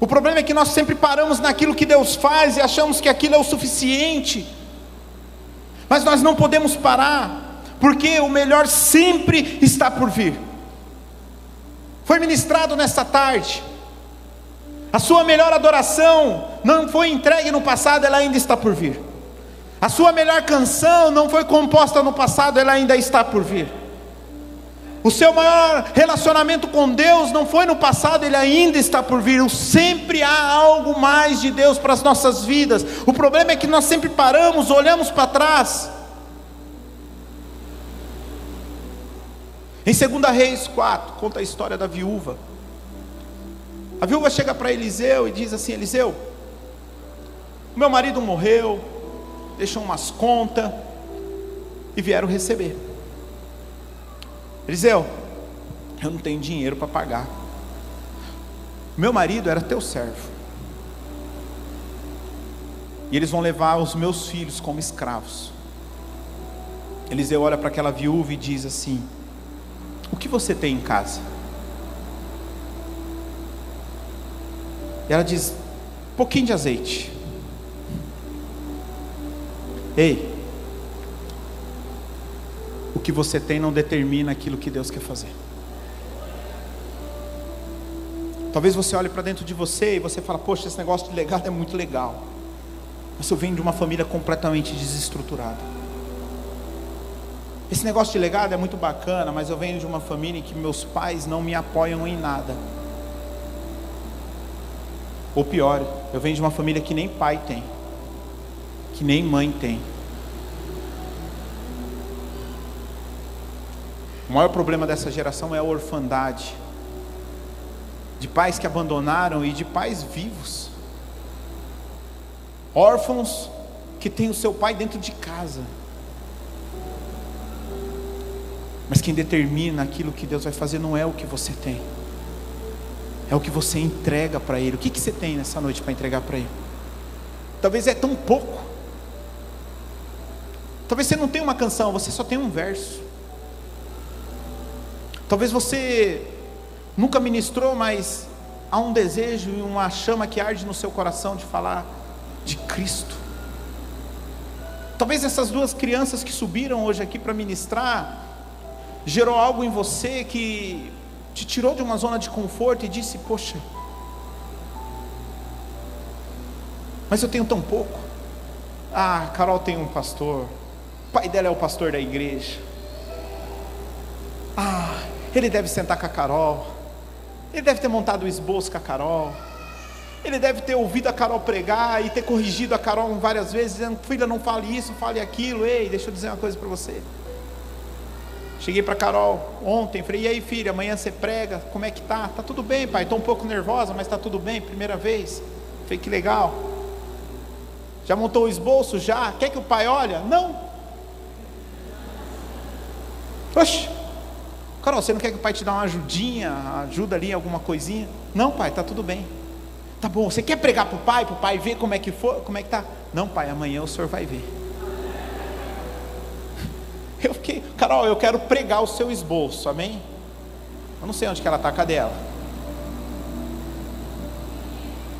O problema é que nós sempre paramos naquilo que Deus faz e achamos que aquilo é o suficiente, mas nós não podemos parar, porque o melhor sempre está por vir. Foi ministrado nesta tarde, a sua melhor adoração não foi entregue no passado, ela ainda está por vir. A sua melhor canção não foi composta no passado, ela ainda está por vir. O seu maior relacionamento com Deus não foi no passado, ele ainda está por vir. Sempre há algo mais de Deus para as nossas vidas. O problema é que nós sempre paramos, olhamos para trás. Em 2 Reis 4, conta a história da viúva. A viúva chega para Eliseu e diz assim: Eliseu, meu marido morreu, deixou umas contas e vieram receber. Eliseu, eu não tenho dinheiro para pagar. Meu marido era teu servo. E eles vão levar os meus filhos como escravos. Eliseu olha para aquela viúva e diz assim: O que você tem em casa? E ela diz: pouquinho de azeite. Ei, o que você tem não determina aquilo que Deus quer fazer. Talvez você olhe para dentro de você e você fala: Poxa, esse negócio de legado é muito legal. Mas eu venho de uma família completamente desestruturada. Esse negócio de legado é muito bacana, mas eu venho de uma família em que meus pais não me apoiam em nada. Ou pior, eu venho de uma família que nem pai tem, que nem mãe tem. O maior problema dessa geração é a orfandade, de pais que abandonaram e de pais vivos, órfãos que têm o seu pai dentro de casa. Mas quem determina aquilo que Deus vai fazer não é o que você tem é o que você entrega para Ele. O que, que você tem nessa noite para entregar para Ele? Talvez é tão pouco. Talvez você não tenha uma canção, você só tem um verso. Talvez você nunca ministrou, mas há um desejo e uma chama que arde no seu coração de falar de Cristo. Talvez essas duas crianças que subiram hoje aqui para ministrar gerou algo em você que te tirou de uma zona de conforto e disse: Poxa, mas eu tenho tão pouco. Ah, Carol tem um pastor, o pai dela é o pastor da igreja. Ah, ele deve sentar com a Carol, ele deve ter montado o esboço com a Carol, ele deve ter ouvido a Carol pregar e ter corrigido a Carol várias vezes, dizendo: Filha, não fale isso, fale aquilo. Ei, deixa eu dizer uma coisa para você. Cheguei para Carol ontem, falei: "E aí, filha, amanhã você prega? Como é que tá?" "Tá tudo bem, pai. Estou um pouco nervosa, mas tá tudo bem, primeira vez." Falei: "Que legal." Já montou o esboço já? Quer que o pai olhe? Não. Oxe. Carol, você não quer que o pai te dê uma ajudinha, ajuda ali alguma coisinha? Não, pai, tá tudo bem. Tá bom, você quer pregar para o pai, para o pai ver como é que for, como é que tá? Não, pai, amanhã o senhor vai ver. Eu fiquei, Carol, eu quero pregar o seu esboço, amém? Eu não sei onde que ela está, cadê ela?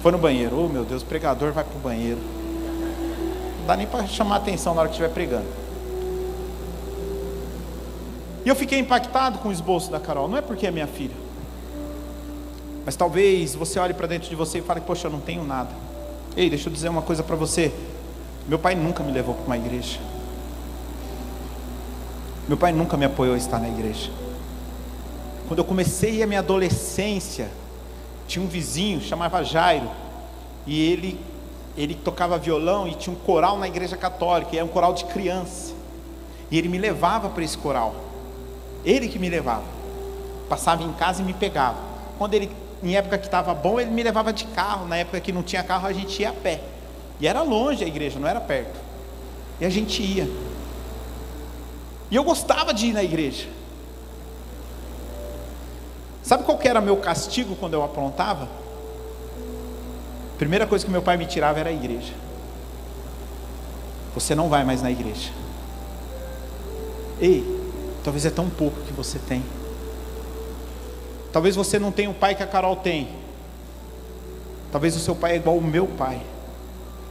Foi no banheiro, oh meu Deus, o pregador vai para o banheiro. Não dá nem para chamar atenção na hora que estiver pregando. E eu fiquei impactado com o esboço da Carol, não é porque é minha filha, Mas talvez você olhe para dentro de você e fale: Poxa, eu não tenho nada. Ei, deixa eu dizer uma coisa para você. Meu pai nunca me levou para uma igreja. Meu pai nunca me apoiou a estar na igreja. Quando eu comecei a minha adolescência, tinha um vizinho, chamava Jairo, e ele ele tocava violão e tinha um coral na igreja católica, e era um coral de criança. E ele me levava para esse coral. Ele que me levava. Passava em casa e me pegava. Quando ele, em época que estava bom, ele me levava de carro. Na época que não tinha carro, a gente ia a pé. E era longe a igreja, não era perto. E a gente ia. E eu gostava de ir na igreja. Sabe qual era meu castigo quando eu aprontava? A primeira coisa que meu pai me tirava era a igreja. Você não vai mais na igreja. Ei, talvez é tão pouco que você tem. Talvez você não tenha o pai que a Carol tem. Talvez o seu pai é igual o meu pai.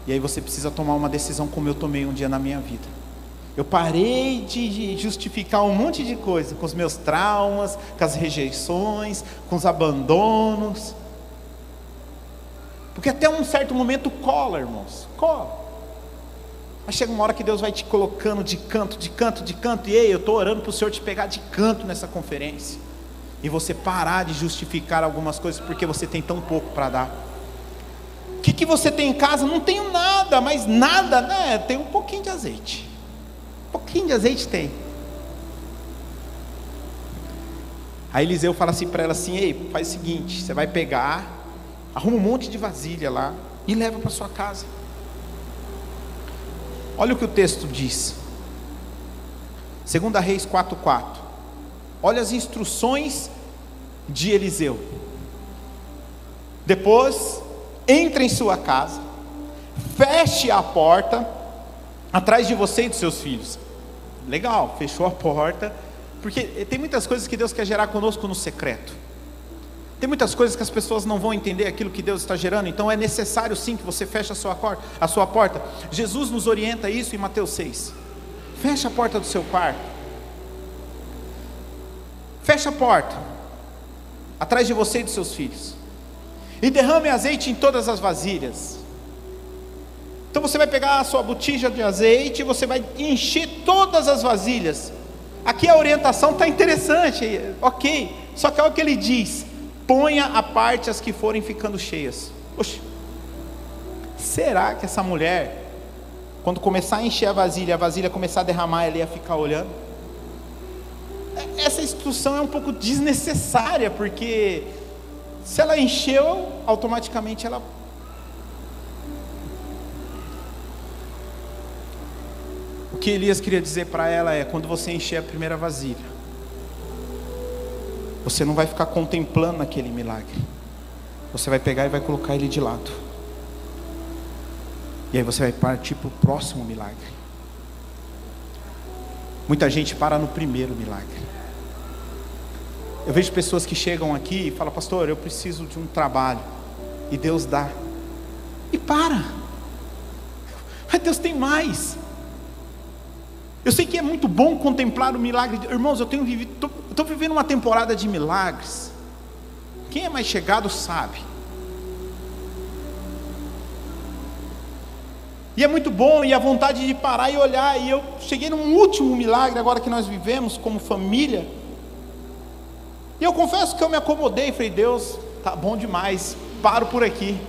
E aí você precisa tomar uma decisão como eu tomei um dia na minha vida. Eu parei de justificar um monte de coisa com os meus traumas, com as rejeições, com os abandonos. Porque até um certo momento cola, irmãos, cola. Mas chega uma hora que Deus vai te colocando de canto, de canto, de canto, e ei, eu estou orando para o Senhor te pegar de canto nessa conferência. E você parar de justificar algumas coisas porque você tem tão pouco para dar. O que, que você tem em casa? Não tenho nada, mas nada, né? Tem um pouquinho de azeite. Um pouquinho de azeite tem. Aí Eliseu fala assim para ela assim: Ei, faz o seguinte, você vai pegar, arruma um monte de vasilha lá e leva para sua casa. Olha o que o texto diz. 2 Reis 4,4. Olha as instruções de Eliseu. Depois, entre em sua casa, feche a porta atrás de você e dos seus filhos. Legal, fechou a porta, porque tem muitas coisas que Deus quer gerar conosco no secreto. Tem muitas coisas que as pessoas não vão entender aquilo que Deus está gerando, então é necessário sim que você feche a sua, a sua porta. Jesus nos orienta isso em Mateus 6. Feche a porta do seu quarto. Feche a porta atrás de você e dos seus filhos. E derrame azeite em todas as vasilhas. Então você vai pegar a sua botija de azeite e você vai encher todas as vasilhas. Aqui a orientação está interessante, ok. Só que olha o que ele diz: ponha a parte as que forem ficando cheias. Oxe, será que essa mulher, quando começar a encher a vasilha, a vasilha começar a derramar, ela ia ficar olhando? É, essa instrução é um pouco desnecessária, porque se ela encheu, automaticamente ela. O que Elias queria dizer para ela é: quando você encher a primeira vasilha, você não vai ficar contemplando aquele milagre. Você vai pegar e vai colocar ele de lado. E aí você vai partir para o próximo milagre. Muita gente para no primeiro milagre. Eu vejo pessoas que chegam aqui e falam, pastor, eu preciso de um trabalho. E Deus dá. E para. Mas Deus tem mais. Eu sei que é muito bom contemplar o milagre. Irmãos, eu tenho vivido, estou vivendo uma temporada de milagres. Quem é mais chegado sabe. E é muito bom, e a vontade de parar e olhar. E eu cheguei num último milagre agora que nós vivemos como família. E eu confesso que eu me acomodei, falei, Deus, tá bom demais, paro por aqui.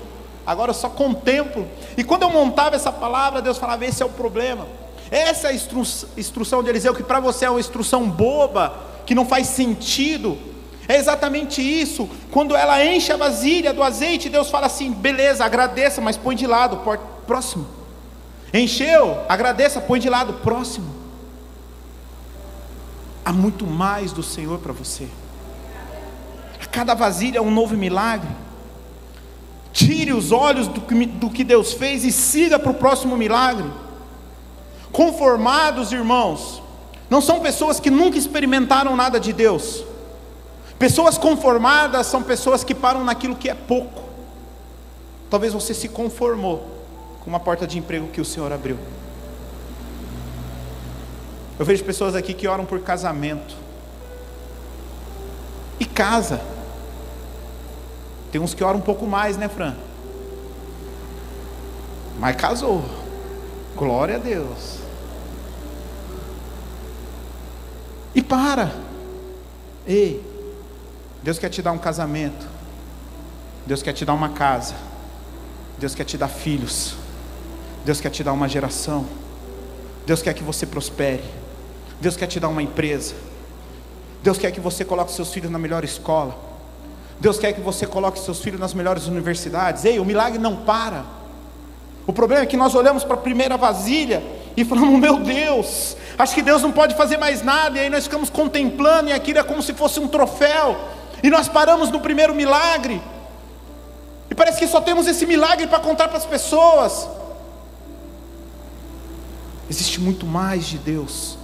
Agora eu só contemplo. E quando eu montava essa palavra, Deus falava: esse é o problema. Essa é a instru instrução de Eliseu, que para você é uma instrução boba, que não faz sentido. É exatamente isso. Quando ela enche a vasilha do azeite, Deus fala assim: beleza, agradeça, mas põe de lado, próximo. Encheu, agradeça, põe de lado, próximo. Há muito mais do Senhor para você. A cada vasilha é um novo milagre. Tire os olhos do que, do que Deus fez e siga para o próximo milagre. Conformados, irmãos, não são pessoas que nunca experimentaram nada de Deus. Pessoas conformadas são pessoas que param naquilo que é pouco. Talvez você se conformou com uma porta de emprego que o Senhor abriu. Eu vejo pessoas aqui que oram por casamento. E casa. Tem uns que oram um pouco mais, né, Fran? Mas casou. Glória a Deus. E para. Ei, Deus quer te dar um casamento. Deus quer te dar uma casa. Deus quer te dar filhos. Deus quer te dar uma geração. Deus quer que você prospere. Deus quer te dar uma empresa. Deus quer que você coloque seus filhos na melhor escola. Deus quer que você coloque seus filhos nas melhores universidades. Ei, o milagre não para. O problema é que nós olhamos para a primeira vasilha e falamos: Meu Deus, acho que Deus não pode fazer mais nada. E aí nós ficamos contemplando, e aquilo é como se fosse um troféu. E nós paramos no primeiro milagre. E parece que só temos esse milagre para contar para as pessoas. Existe muito mais de Deus.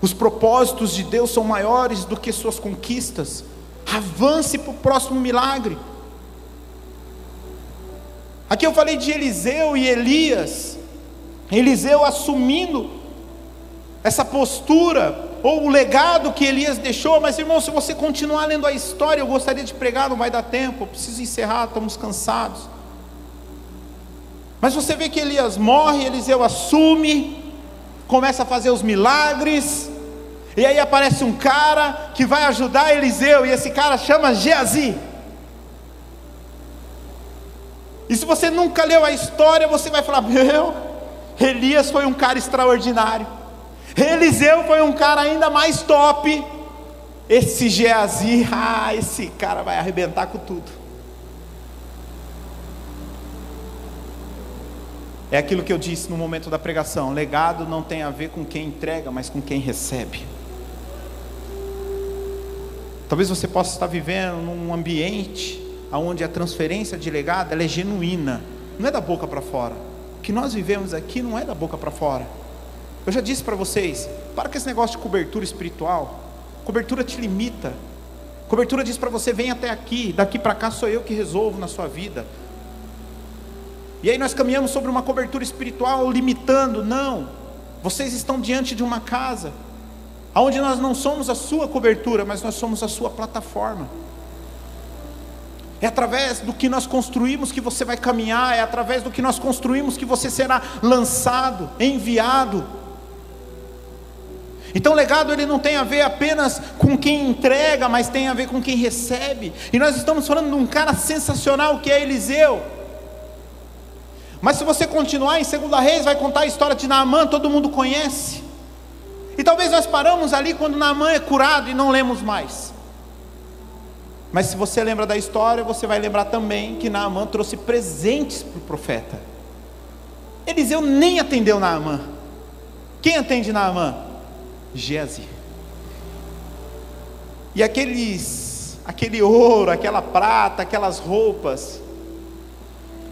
Os propósitos de Deus são maiores do que suas conquistas. Avance para o próximo milagre. Aqui eu falei de Eliseu e Elias. Eliseu assumindo essa postura ou o legado que Elias deixou, mas irmão, se você continuar lendo a história, eu gostaria de pregar, não vai dar tempo, eu preciso encerrar, estamos cansados. Mas você vê que Elias morre, Eliseu assume, começa a fazer os milagres, e aí aparece um cara que vai ajudar Eliseu, e esse cara chama Geazi. E se você nunca leu a história, você vai falar: Meu, Elias foi um cara extraordinário. Eliseu foi um cara ainda mais top. Esse Geazi, ah, esse cara vai arrebentar com tudo. É aquilo que eu disse no momento da pregação: legado não tem a ver com quem entrega, mas com quem recebe. Talvez você possa estar vivendo num ambiente onde a transferência de legado é genuína, não é da boca para fora. Que nós vivemos aqui não é da boca para fora. Eu já disse para vocês, para com esse negócio de cobertura espiritual. Cobertura te limita. Cobertura diz para você: vem até aqui, daqui para cá sou eu que resolvo na sua vida. E aí nós caminhamos sobre uma cobertura espiritual limitando. Não, vocês estão diante de uma casa, onde nós não somos a sua cobertura, mas nós somos a sua plataforma. É através do que nós construímos que você vai caminhar, é através do que nós construímos que você será lançado, enviado. Então, legado ele não tem a ver apenas com quem entrega, mas tem a ver com quem recebe. E nós estamos falando de um cara sensacional que é Eliseu. Mas se você continuar em Segunda Reis, vai contar a história de Naamã, todo mundo conhece. E talvez nós paramos ali quando Naamã é curado e não lemos mais. Mas se você lembra da história, você vai lembrar também que Naamã trouxe presentes para o profeta. Eliseu nem atendeu Naamã. Quem atende Naamã? Geazi. E aqueles, aquele ouro, aquela prata, aquelas roupas,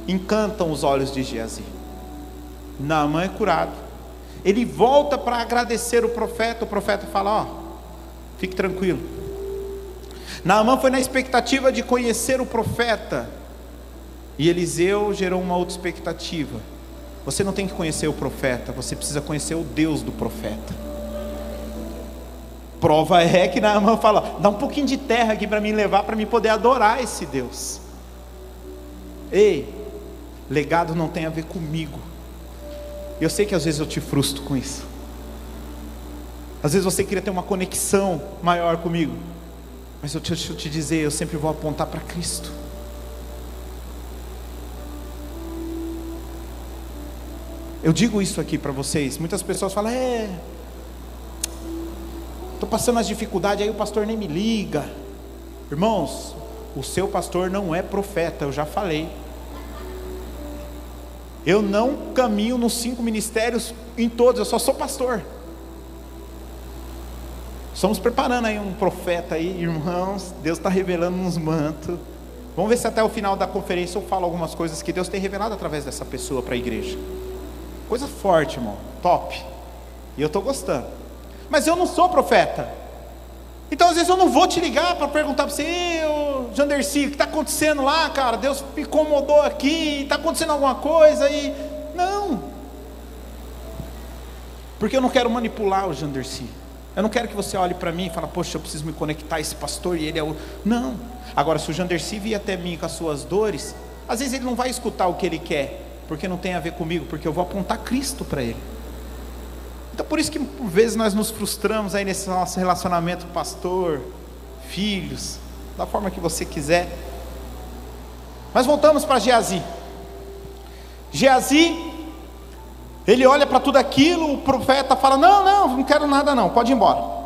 encantam os olhos de Geazi. Naamã é curado. Ele volta para agradecer o profeta. O profeta fala: Ó, fique tranquilo. Naamã foi na expectativa de conhecer o profeta. E Eliseu gerou uma outra expectativa. Você não tem que conhecer o profeta, você precisa conhecer o Deus do profeta. Prova é que Naamã fala: dá um pouquinho de terra aqui para mim levar, para mim poder adorar esse Deus. Ei, legado não tem a ver comigo. Eu sei que às vezes eu te frustro com isso. Às vezes você queria ter uma conexão maior comigo. Mas eu deixa eu te dizer, eu sempre vou apontar para Cristo. Eu digo isso aqui para vocês. Muitas pessoas falam: é, estou passando as dificuldades, aí o pastor nem me liga. Irmãos, o seu pastor não é profeta, eu já falei. Eu não caminho nos cinco ministérios em todos, eu só sou pastor. Estamos preparando aí um profeta aí, irmãos. Deus está revelando uns mantos. Vamos ver se até o final da conferência eu falo algumas coisas que Deus tem revelado através dessa pessoa para a igreja. Coisa forte, irmão. Top. E eu estou gostando mas eu não sou profeta. Então, às vezes, eu não vou te ligar para perguntar para você, ô Janderci, o que está acontecendo lá, cara? Deus me incomodou aqui, está acontecendo alguma coisa aí. Não. Porque eu não quero manipular o Janderci. Eu não quero que você olhe para mim e fale, poxa, eu preciso me conectar a esse pastor e ele é o. Não. Agora, se o Janderci vir até mim com as suas dores, às vezes ele não vai escutar o que ele quer, porque não tem a ver comigo, porque eu vou apontar Cristo para ele. Então, por isso que por vezes nós nos frustramos aí nesse nosso relacionamento pastor, filhos, da forma que você quiser. Mas voltamos para Geazi. Geazi, ele olha para tudo aquilo, o profeta fala: Não, não, não quero nada, não, pode ir embora.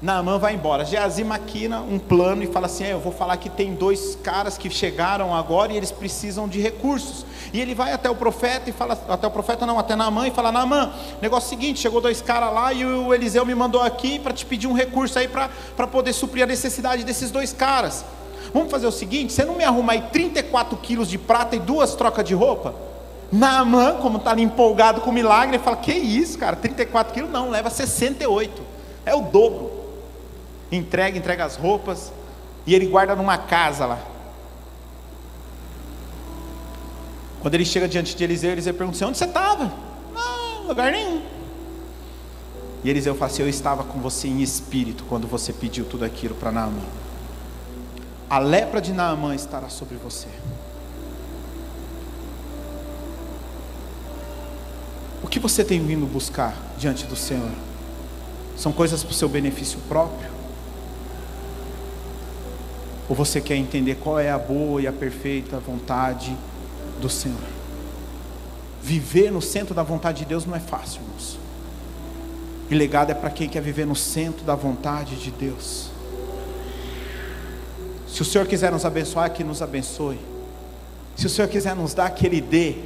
Naamã vai embora. Geazi maquina um plano e fala assim: é, Eu vou falar que tem dois caras que chegaram agora e eles precisam de recursos. E ele vai até o profeta e fala: Até o profeta não, até Naamã e fala: Naamã, negócio é seguinte: chegou dois caras lá e o Eliseu me mandou aqui para te pedir um recurso aí para poder suprir a necessidade desses dois caras. Vamos fazer o seguinte: você não me arruma aí 34 quilos de prata e duas trocas de roupa? Naamã, como está empolgado com o milagre, ele fala: Que isso, cara, 34 quilos? Não, leva 68, é o dobro entrega, entrega as roupas, e ele guarda numa casa lá. Quando ele chega diante de Eliseu, Eliseu pergunta assim: onde você estava? Não, lugar nenhum. E Eliseu fala assim: Eu estava com você em espírito quando você pediu tudo aquilo para Naamã. A lepra de Naamã estará sobre você. O que você tem vindo buscar diante do Senhor? São coisas para o seu benefício próprio? Ou você quer entender qual é a boa e a perfeita vontade do Senhor? Viver no centro da vontade de Deus não é fácil, irmãos. E legado é para quem quer viver no centro da vontade de Deus. Se o Senhor quiser nos abençoar, que nos abençoe. Se o Senhor quiser nos dar, que Ele dê.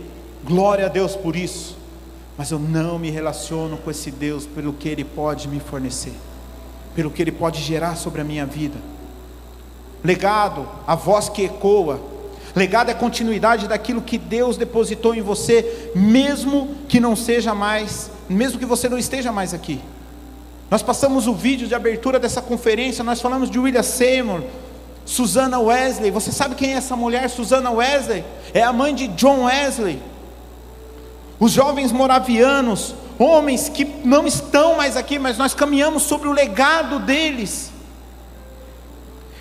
Glória a Deus por isso. Mas eu não me relaciono com esse Deus pelo que Ele pode me fornecer, pelo que Ele pode gerar sobre a minha vida Legado, a voz que ecoa. Legado é continuidade daquilo que Deus depositou em você, mesmo que não seja mais, mesmo que você não esteja mais aqui. Nós passamos o vídeo de abertura dessa conferência, nós falamos de William Seymour, Susana Wesley. Você sabe quem é essa mulher, Susana Wesley? É a mãe de John Wesley. Os jovens moravianos, homens que não estão mais aqui, mas nós caminhamos sobre o legado deles.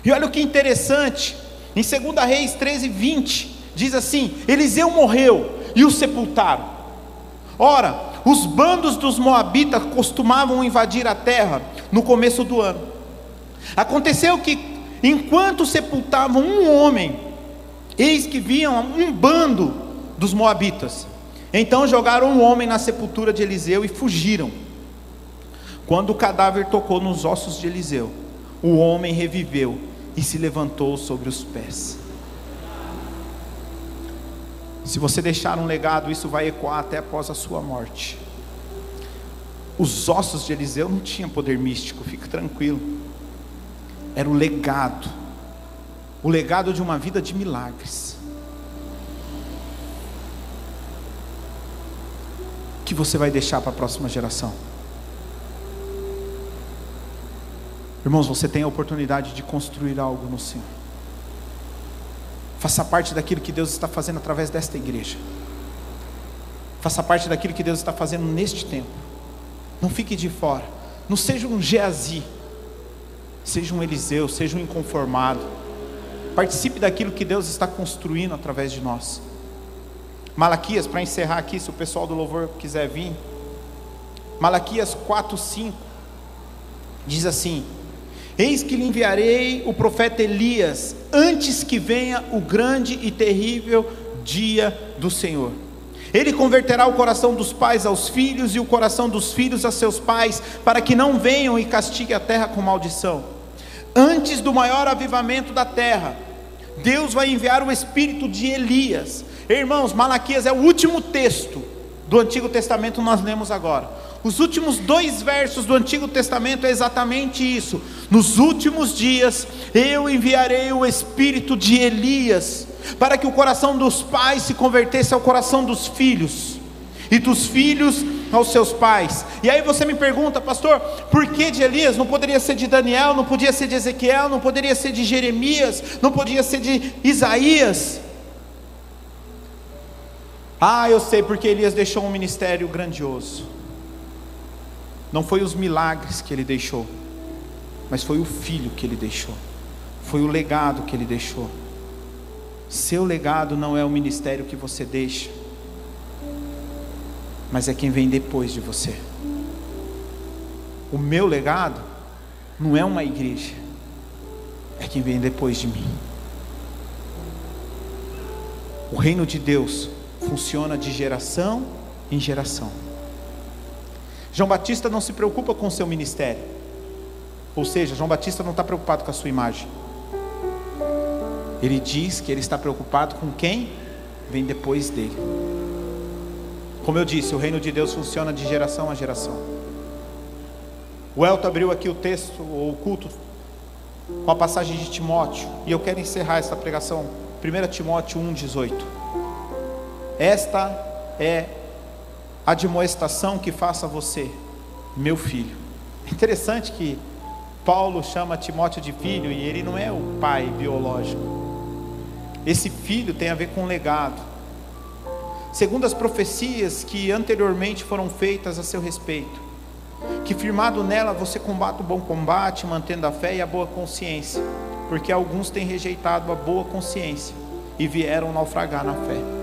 E olha o que interessante, em 2 Reis 13, 20, diz assim: Eliseu morreu e o sepultaram. Ora, os bandos dos Moabitas costumavam invadir a terra no começo do ano. Aconteceu que, enquanto sepultavam um homem, eis que viam um bando dos Moabitas. Então jogaram um homem na sepultura de Eliseu e fugiram. Quando o cadáver tocou nos ossos de Eliseu, o homem reviveu e se levantou sobre os pés. Se você deixar um legado, isso vai ecoar até após a sua morte. Os ossos de Eliseu não tinham poder místico, fique tranquilo. Era o legado, o legado de uma vida de milagres. Que você vai deixar para a próxima geração? Irmãos, você tem a oportunidade de construir algo no Senhor. Faça parte daquilo que Deus está fazendo através desta igreja. Faça parte daquilo que Deus está fazendo neste tempo. Não fique de fora. Não seja um Geazi. Seja um Eliseu, seja um inconformado. Participe daquilo que Deus está construindo através de nós. Malaquias, para encerrar aqui, se o pessoal do louvor quiser vir. Malaquias 4, 5. Diz assim: Eis que lhe enviarei o profeta Elias, antes que venha o grande e terrível dia do Senhor. Ele converterá o coração dos pais aos filhos e o coração dos filhos a seus pais, para que não venham e castiguem a terra com maldição. Antes do maior avivamento da terra, Deus vai enviar o espírito de Elias. Irmãos, Malaquias é o último texto do Antigo Testamento nós lemos agora. Os últimos dois versos do Antigo Testamento é exatamente isso. Nos últimos dias eu enviarei o espírito de Elias, para que o coração dos pais se convertesse ao coração dos filhos, e dos filhos aos seus pais. E aí você me pergunta, pastor, por que de Elias? Não poderia ser de Daniel, não podia ser de Ezequiel, não poderia ser de Jeremias, não podia ser de Isaías? Ah, eu sei porque Elias deixou um ministério grandioso. Não foi os milagres que ele deixou, mas foi o filho que ele deixou, foi o legado que ele deixou. Seu legado não é o ministério que você deixa, mas é quem vem depois de você. O meu legado não é uma igreja, é quem vem depois de mim. O reino de Deus funciona de geração em geração. João Batista não se preocupa com seu ministério, ou seja, João Batista não está preocupado com a sua imagem. Ele diz que ele está preocupado com quem vem depois dele. Como eu disse, o reino de Deus funciona de geração a geração. O Elton abriu aqui o texto, o culto, com a passagem de Timóteo, e eu quero encerrar essa pregação, 1 Timóteo 1,18. Esta é a admoestação que faça você, meu filho. É interessante que Paulo chama Timóteo de filho e ele não é o pai biológico. Esse filho tem a ver com legado. Segundo as profecias que anteriormente foram feitas a seu respeito, que firmado nela você combate o bom combate, mantendo a fé e a boa consciência, porque alguns têm rejeitado a boa consciência e vieram naufragar na fé.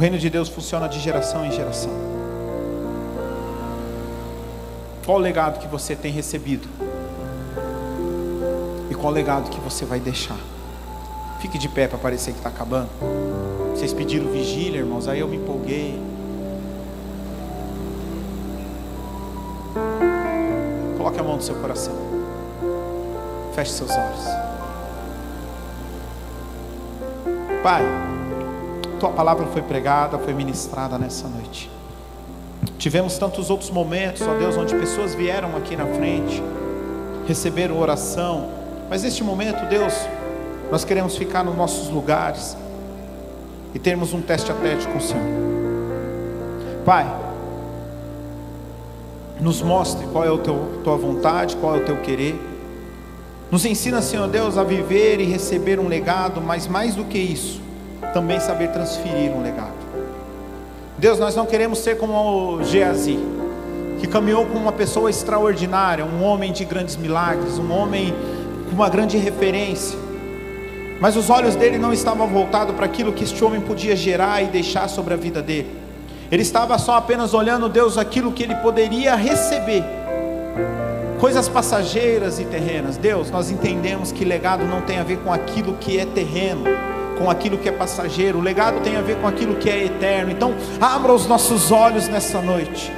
O reino de Deus funciona de geração em geração. Qual o legado que você tem recebido? E qual o legado que você vai deixar? Fique de pé para parecer que está acabando. Vocês pediram vigília, irmãos, aí eu me empolguei. Coloque a mão no seu coração. Feche seus olhos. Pai, tua palavra foi pregada, foi ministrada nessa noite. Tivemos tantos outros momentos, ó Deus, onde pessoas vieram aqui na frente, receberam oração, mas neste momento, Deus, nós queremos ficar nos nossos lugares e termos um teste a teste com o Senhor. Pai, nos mostre qual é a tua vontade, qual é o teu querer. Nos ensina, Senhor Deus, a viver e receber um legado, mas mais do que isso, também saber transferir um legado. Deus, nós não queremos ser como o Geazi, que caminhou com uma pessoa extraordinária, um homem de grandes milagres, um homem com uma grande referência. Mas os olhos dele não estavam voltados para aquilo que este homem podia gerar e deixar sobre a vida dele. Ele estava só apenas olhando, Deus, aquilo que ele poderia receber. Coisas passageiras e terrenas. Deus, nós entendemos que legado não tem a ver com aquilo que é terreno com aquilo que é passageiro, o legado tem a ver com aquilo que é eterno. Então, abra os nossos olhos nessa noite,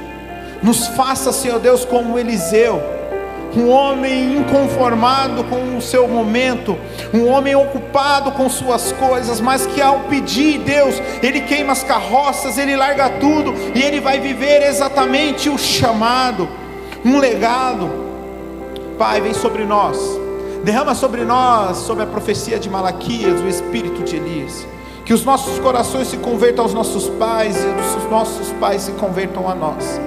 nos faça, Senhor Deus, como Eliseu, um homem inconformado com o seu momento, um homem ocupado com suas coisas, mas que ao pedir Deus, ele queima as carroças, ele larga tudo e ele vai viver exatamente o chamado, um legado. Pai, vem sobre nós Derrama sobre nós, sobre a profecia de Malaquias, o espírito de Elias. Que os nossos corações se convertam aos nossos pais e os nossos pais se convertam a nós.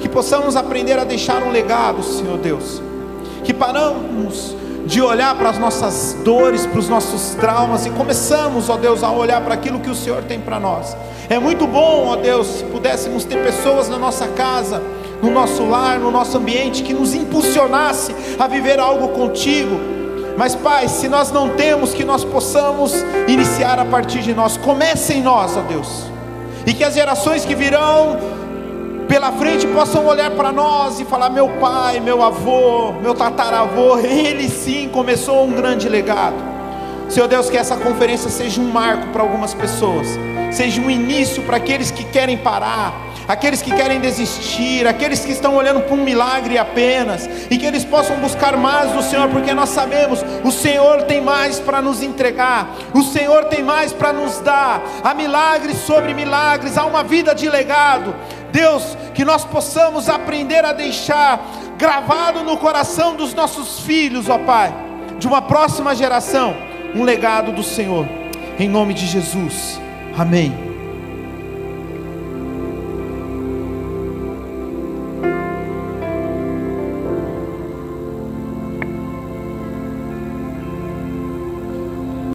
Que possamos aprender a deixar um legado, Senhor Deus. Que paramos de olhar para as nossas dores, para os nossos traumas e começamos, ó Deus, a olhar para aquilo que o Senhor tem para nós. É muito bom, ó Deus, se pudéssemos ter pessoas na nossa casa, no nosso lar, no nosso ambiente que nos impulsionasse a viver algo contigo mas, Pai, se nós não temos, que nós possamos iniciar a partir de nós. Comece em nós, ó Deus. E que as gerações que virão pela frente possam olhar para nós e falar: meu pai, meu avô, meu tataravô, ele sim começou um grande legado. Senhor Deus, que essa conferência seja um marco para algumas pessoas, seja um início para aqueles que querem parar aqueles que querem desistir, aqueles que estão olhando para um milagre apenas, e que eles possam buscar mais do Senhor, porque nós sabemos, o Senhor tem mais para nos entregar, o Senhor tem mais para nos dar, há milagres sobre milagres, há uma vida de legado. Deus, que nós possamos aprender a deixar gravado no coração dos nossos filhos, ó Pai, de uma próxima geração, um legado do Senhor, em nome de Jesus, amém.